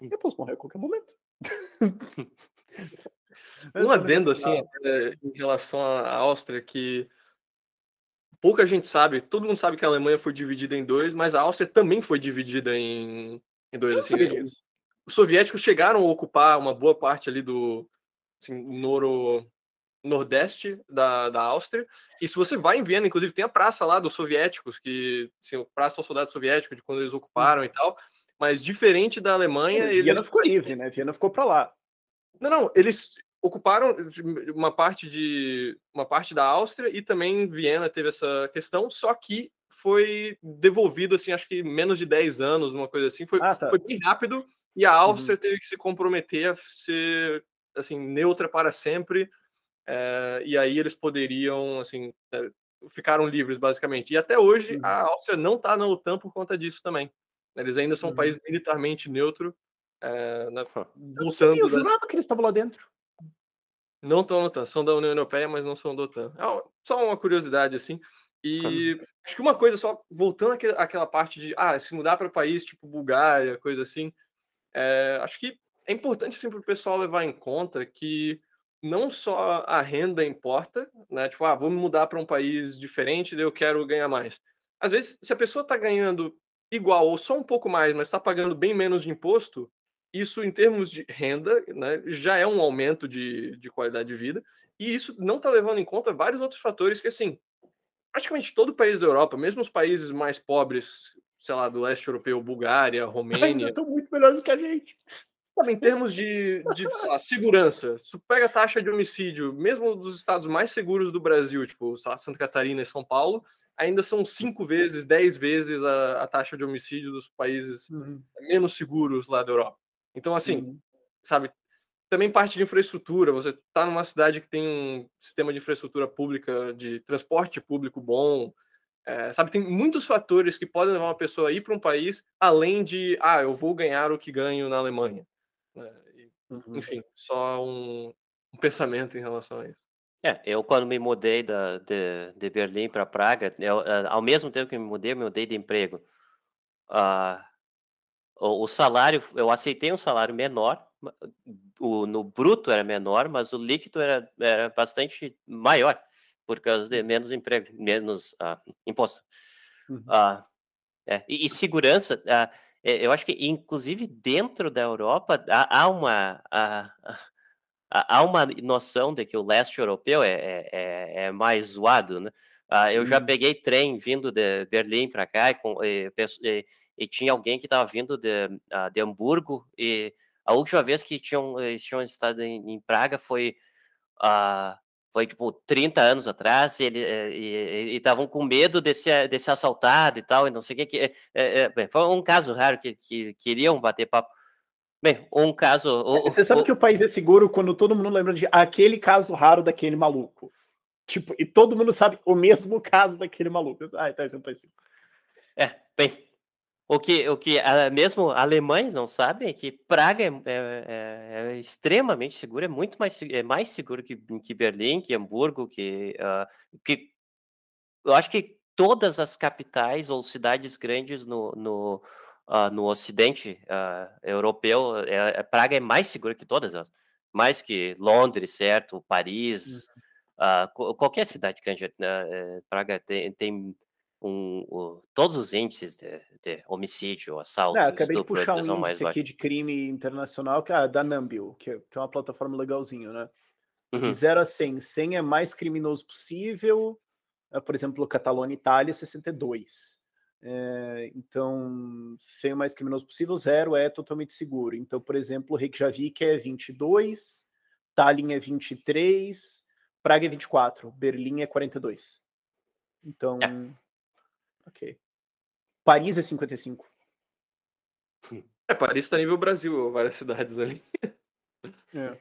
Eu posso morrer a qualquer momento. (laughs) Um adendo, assim, é, em relação à Áustria, que pouca gente sabe, todo mundo sabe que a Alemanha foi dividida em dois, mas a Áustria também foi dividida em, em dois. Assim, os soviéticos chegaram a ocupar uma boa parte ali do assim, noro, nordeste da, da Áustria. E se você vai em Viena, inclusive, tem a praça lá dos soviéticos, que assim, a praça aos soldados soviéticos, de quando eles ocuparam hum. e tal. Mas diferente da Alemanha. Mas Viena ficou livre, né? Viena ficou para lá. Não, não, eles ocuparam uma parte de uma parte da Áustria e também Viena teve essa questão, só que foi devolvido assim, acho que menos de 10 anos, uma coisa assim, foi, ah, tá. foi bem rápido e a Áustria uhum. teve que se comprometer a ser assim neutra para sempre. É, e aí eles poderiam assim é, ficaram livres basicamente. E até hoje uhum. a Áustria não está na OTAN por conta disso também. Eles ainda são um país uhum. militarmente neutro. É, na, voltando. Eu jurava que eles estavam lá dentro. Não estão na OTAN, são da União Europeia, mas não são da OTAN. É só uma curiosidade, assim. E acho que uma coisa, só voltando àquela, àquela parte de ah, se mudar para país tipo Bulgária, coisa assim, é, acho que é importante assim, para o pessoal levar em conta que não só a renda importa, né? Tipo, ah, vou me mudar para um país diferente, daí eu quero ganhar mais. Às vezes, se a pessoa está ganhando igual ou só um pouco mais, mas está pagando bem menos de imposto, isso, em termos de renda, né, já é um aumento de, de qualidade de vida, e isso não está levando em conta vários outros fatores que, assim, praticamente todo país da Europa, mesmo os países mais pobres, sei lá, do leste europeu, Bulgária, (laughs) Romênia. Ainda estão muito melhores do que a gente. Em termos de, de lá, segurança, se pega a taxa de homicídio, mesmo dos estados mais seguros do Brasil, tipo lá, Santa Catarina e São Paulo, ainda são cinco vezes, dez vezes a, a taxa de homicídio dos países uhum. menos seguros lá da Europa. Então, assim, uhum. sabe, também parte de infraestrutura. Você está numa cidade que tem um sistema de infraestrutura pública, de transporte público bom, é, sabe, tem muitos fatores que podem levar uma pessoa a ir para um país, além de, ah, eu vou ganhar o que ganho na Alemanha. Né? Uhum. Enfim, só um, um, pensamento em relação a isso. É, eu quando me mudei da, de, de Berlim para Praga, eu, eh, ao mesmo tempo que me mudei, eu me mudei de emprego. Uh, o, o, salário, eu aceitei um salário menor, o, no bruto era menor, mas o líquido era, era bastante maior por causa de menos emprego, menos uh, imposto. Uhum. Uh, é, e, e, segurança, uh, eu acho que inclusive dentro da Europa há, há uma há uma noção de que o leste europeu é, é, é, é mais zoado, né? eu já uhum. peguei trem vindo de Berlim para cá e, com, e, e, e, tinha alguém que estava vindo de, de Hamburgo e a última vez que tinham, tinham estado em, em Praga foi uh, foi tipo 30 anos atrás, e estavam com medo de ser, de ser assaltado e tal, e não sei o que. que é, é, é, foi um caso raro que, que queriam bater papo. Bem, um caso. O, Você sabe o, que o país é seguro quando todo mundo lembra de aquele caso raro daquele maluco. Tipo, e todo mundo sabe o mesmo caso daquele maluco. Ah, então isso é um país seguro. É, bem, o que, o que uh, mesmo alemães não sabem é que Praga é, é, é, é, extremamente seguro, é muito mais, é mais seguro que, que Berlim, que Hamburgo, que, uh, que eu acho que todas as capitais ou cidades grandes no, no, uh, no ocidente europeu, é, Praga é mais segura que todas elas, mais que Londres, certo, Paris, uhum. qualquer cidade grande, eh, Praga tem, tem um, um, todos os índices de, de homicídio, assalto, Não, acabei de puxar um índice aqui de crime internacional, que é da Numbio, que é, que é uma plataforma legalzinha, né? Uhum. De 0 a 100, 100 é mais criminoso possível, é, por exemplo, Catalônia, Itália, 62. É, então, 100 é mais criminoso possível, 0 é totalmente seguro. Então, por exemplo, Reykjavik é 22, Tallinn é 23, Praga é 24, Berlim é 42. Então, é. Ok. Paris é 55. É, Paris tá nível Brasil, várias cidades ali. É.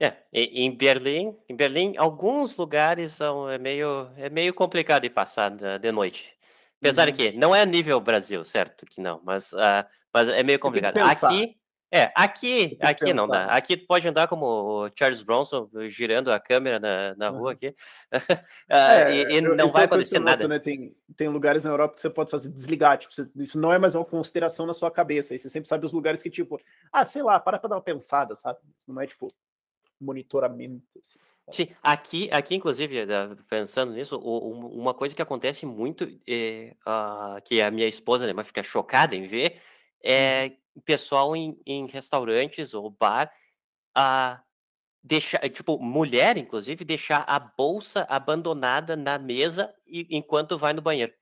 É, em Berlim, em Berlim, alguns lugares são é meio é meio complicado de passar de noite. Apesar uhum. que não é nível Brasil, certo? Que não, mas, uh, mas é meio complicado. Aqui é, aqui, aqui não dá. Aqui tu pode andar como o Charles Bronson, girando a câmera na, na rua aqui, uh, (laughs) é, e, e não vai é acontecer nada. né? tem, tem lugares na Europa que você pode fazer desligar, tipo, você, isso não é mais uma consideração na sua cabeça, aí você sempre sabe os lugares que, tipo, ah, sei lá, para pra dar uma pensada, sabe? Isso não é, tipo, monitoramento, assim. Sim, aqui, aqui inclusive, eh, pensando nisso, uma coisa que acontece muito, é, uh, que a minha esposa né, fica chocada em ver, é uhum pessoal em, em restaurantes ou bar a deixar, tipo, mulher, inclusive, deixar a bolsa abandonada na mesa e, enquanto vai no banheiro.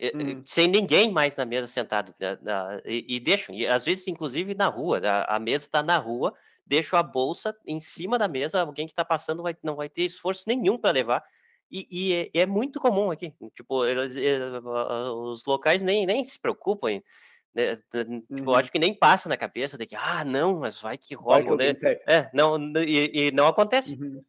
Hum. Sem ninguém mais na mesa sentado. Né, e, e deixam, e às vezes, inclusive, na rua. A, a mesa está na rua, deixo a bolsa em cima da mesa, alguém que está passando vai, não vai ter esforço nenhum para levar. E, e é, é, muito comum aqui. Tipo, eles, eh, os locais nem, nem se preocupam né, tipo, uhum. acho que nem passa na cabeça de que, ah, não, mas vai que rola, né? É, não, e, e não acontece. Uhum.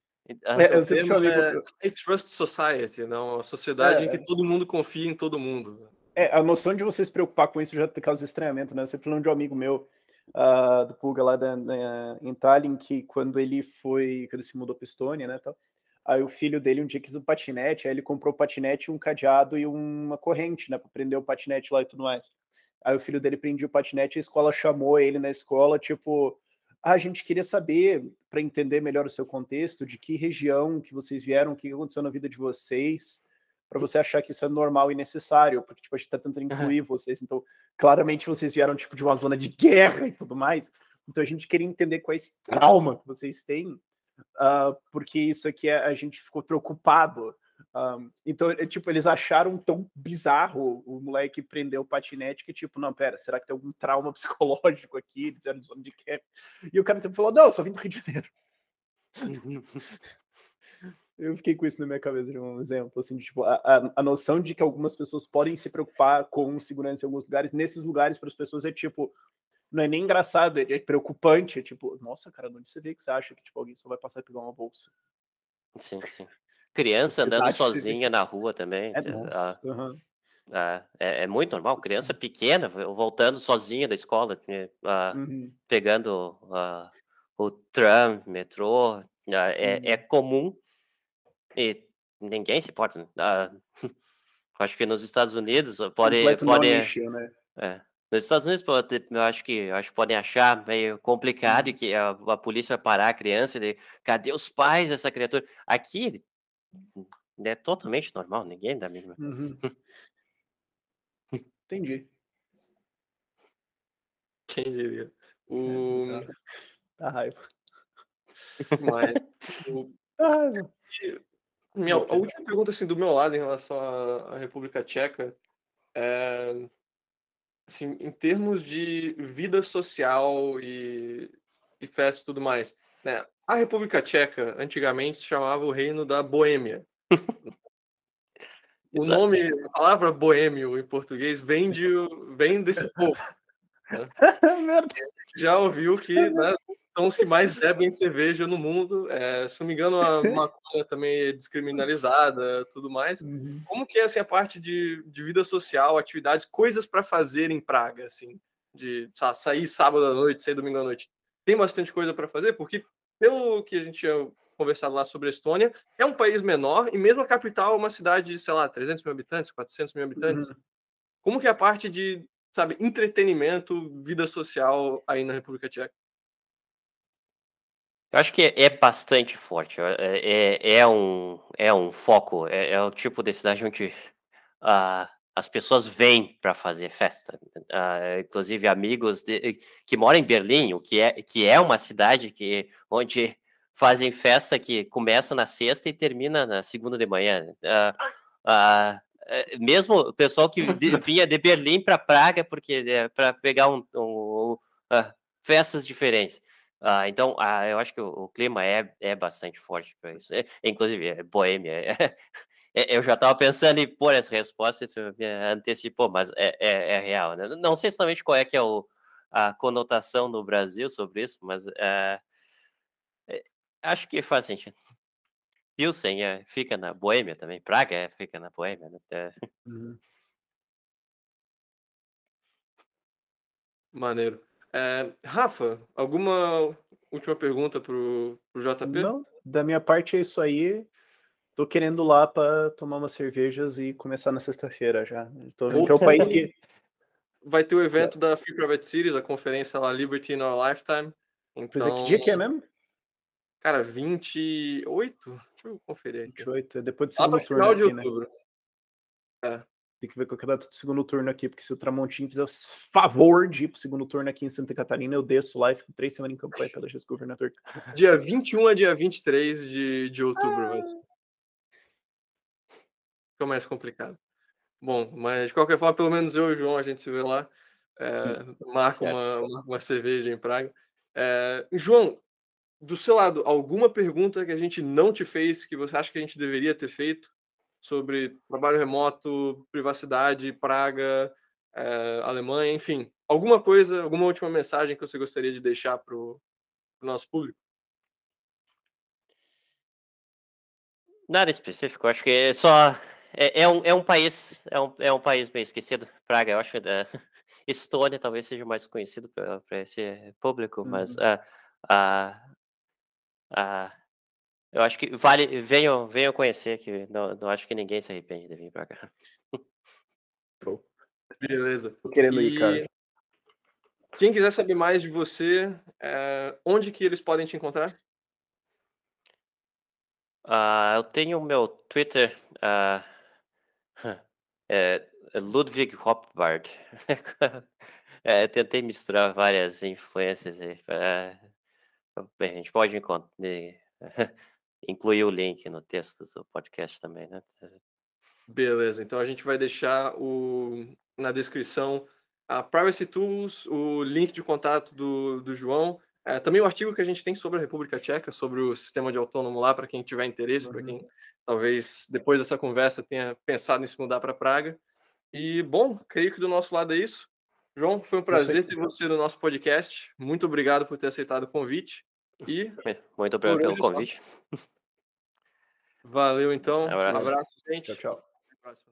Ah, é, eu sempre falei é, trust society, não, a sociedade é, em que todo mundo confia em todo mundo. É, a noção de você se preocupar com isso já causa estranhamento, né? Eu sempre falando de um amigo meu, uh, do Pulga lá da, na, em Tallinn, que quando ele foi, quando ele se mudou para Estônia, né, tal, aí o filho dele um dia quis um patinete, aí ele comprou o patinete, um cadeado e uma corrente, né, para prender o patinete lá e tudo mais. Aí o filho dele prendia o patinete e a escola chamou ele na escola, tipo, ah, a gente queria saber, para entender melhor o seu contexto, de que região que vocês vieram, o que aconteceu na vida de vocês, para você achar que isso é normal e necessário, porque tipo, a gente está tentando incluir uhum. vocês, então claramente vocês vieram tipo de uma zona de guerra e tudo mais, então a gente queria entender quais trauma que vocês têm, uh, porque isso aqui é, a gente ficou preocupado um, então, é, tipo, eles acharam tão bizarro o moleque prender o patinete que, tipo, não, pera, será que tem algum trauma (laughs) psicológico aqui? Eles eram zona de guerra. E o cara tipo, falou, não, eu só vim do Rio de Janeiro. (laughs) eu fiquei com isso na minha cabeça de um exemplo, assim, de, tipo, a, a, a, noção de que algumas pessoas podem se preocupar com segurança em alguns lugares, nesses lugares para as pessoas é tipo, não é nem engraçado, é preocupante. É tipo, nossa, cara, onde você vê que você acha que tipo, alguém só vai passar e pegar uma bolsa? Sim, sim. Criança andando sozinha na rua também. É, nossa, uhum. É, é, é, muito normal, criança pequena voltando sozinha da escola, uh, uhum. pegando uh, o tram, metrô, uh, é, é uhum. comum e ninguém se importa. (laughs) Acho que nos Estados Unidos pode, pode né? é, nos Estados Unidos pode, eu acho que acho que podem achar meio complicado uhum. que a, a, polícia vai parar a criança, de, cadê os pais dessa criatura? Aqui é totalmente normal, ninguém dá mínima. Uhum. Entendi. (laughs) Quem diria? O... É, tá raiva. Mas, (laughs) o... Ah, Minha, a última pergunta assim, do meu lado em relação à, à República Tcheca é assim, em termos de vida social e, e festa e tudo mais. Né? A República Tcheca antigamente se chamava o Reino da Boêmia. (laughs) O nome, a palavra boêmio em português vem, de, vem desse povo. Né? (laughs) Já ouviu que né, são os que mais bebem cerveja no mundo. É, se não me engano, a (laughs) maconha também é descriminalizada, tudo mais. Uhum. Como que é assim, a parte de, de vida social, atividades, coisas para fazer em Praga, assim, de sabe, sair sábado à noite, sair domingo à noite? Tem bastante coisa para fazer, porque pelo que a gente tinha conversado lá sobre a Estônia, é um país menor e mesmo a capital é uma cidade de, sei lá, 300 mil habitantes, 400 mil habitantes. Uhum. Como que é a parte de, sabe, entretenimento, vida social aí na República Tcheca? Eu acho que é, é bastante forte. É, é, é, um, é um foco, é, é o tipo de cidade onde uh, as pessoas vêm para fazer festa. Uh, inclusive amigos de, que moram em Berlim, o que é, que é uma cidade que, onde fazem festa que começa na sexta e termina na segunda de manhã. Uh, uh, mesmo o pessoal que (laughs) vinha de Berlim para Praga porque é, para pegar um, um festas diferentes. então, eu acho que o, o, clima é, é bastante forte para isso. É, inclusive, é boêmia. É, (laughs) eu já estava pensando em pôr essa resposta, me antecipou, mas é, é, é, real. Né? Não sei exatamente qual é que é o, a conotação no Brasil sobre isso, mas Acho que faz sentido. Pilsen é, fica na Boêmia também. Praga é, fica na Boêmia. Né? É. Uhum. Maneiro. É, Rafa, alguma última pergunta pro, pro JP? Não, da minha parte é isso aí. Tô querendo lá para tomar umas cervejas e começar na sexta-feira já. Tô vendo que é o país que. Vai ter o evento da Free Private Series, a conferência lá Liberty in Our Lifetime. Então... Pois é, que dia que é então mesmo? Cara, 28? Deixa eu conferir aqui. 28, é depois do segundo turno. Aqui, de né? outubro. Né? É. Tem que ver qual que é a data do segundo turno aqui, porque se o Tramontim fizer o favor de ir pro segundo turno aqui em Santa Catarina, eu desço lá e fico três semanas em campanha pela (laughs) GES governador. Dia 21 a dia 23 de, de outubro ah. vai Ficou mais complicado. Bom, mas de qualquer forma, pelo menos eu e o João, a gente se vê lá. É, (laughs) marca uma, uma, uma, cerveja em Praga. É, João, do seu lado, alguma pergunta que a gente não te fez, que você acha que a gente deveria ter feito sobre trabalho remoto, privacidade, Praga, é, Alemanha, enfim, alguma coisa, alguma última mensagem que você gostaria de deixar para o nosso público? Nada específico, acho que é só é, é, um, é um país é um, é um país bem esquecido, Praga, eu acho que é, (laughs) Estônia talvez seja mais conhecido para esse público, uhum. mas uh, uh, ah, eu acho que vale, venham, venham conhecer, que não, não acho que ninguém se arrepende de vir pra cá. Beleza. Tô querendo ir, cara. Quem quiser saber mais de você, é, onde que eles podem te encontrar? Uh, eu tenho o meu Twitter, uh, (laughs) é Ludwig Hopbard. (laughs) é, tentei misturar várias influências. Uh, Bem, a gente pode (laughs) incluir o link no texto do podcast também, né? Beleza, então a gente vai deixar o, na descrição a Privacy Tools, o link de contato do, do João, é, também o artigo que a gente tem sobre a República Tcheca, sobre o sistema de autônomo lá, para quem tiver interesse, uhum. para quem talvez depois dessa conversa tenha pensado em se mudar para Praga. E, bom, creio que do nosso lado é isso. João, foi um prazer ter você no nosso podcast. Muito obrigado por ter aceitado o convite. E muito obrigado pelo convite. Valeu, então. Um abraço, um abraço gente. Tchau, tchau.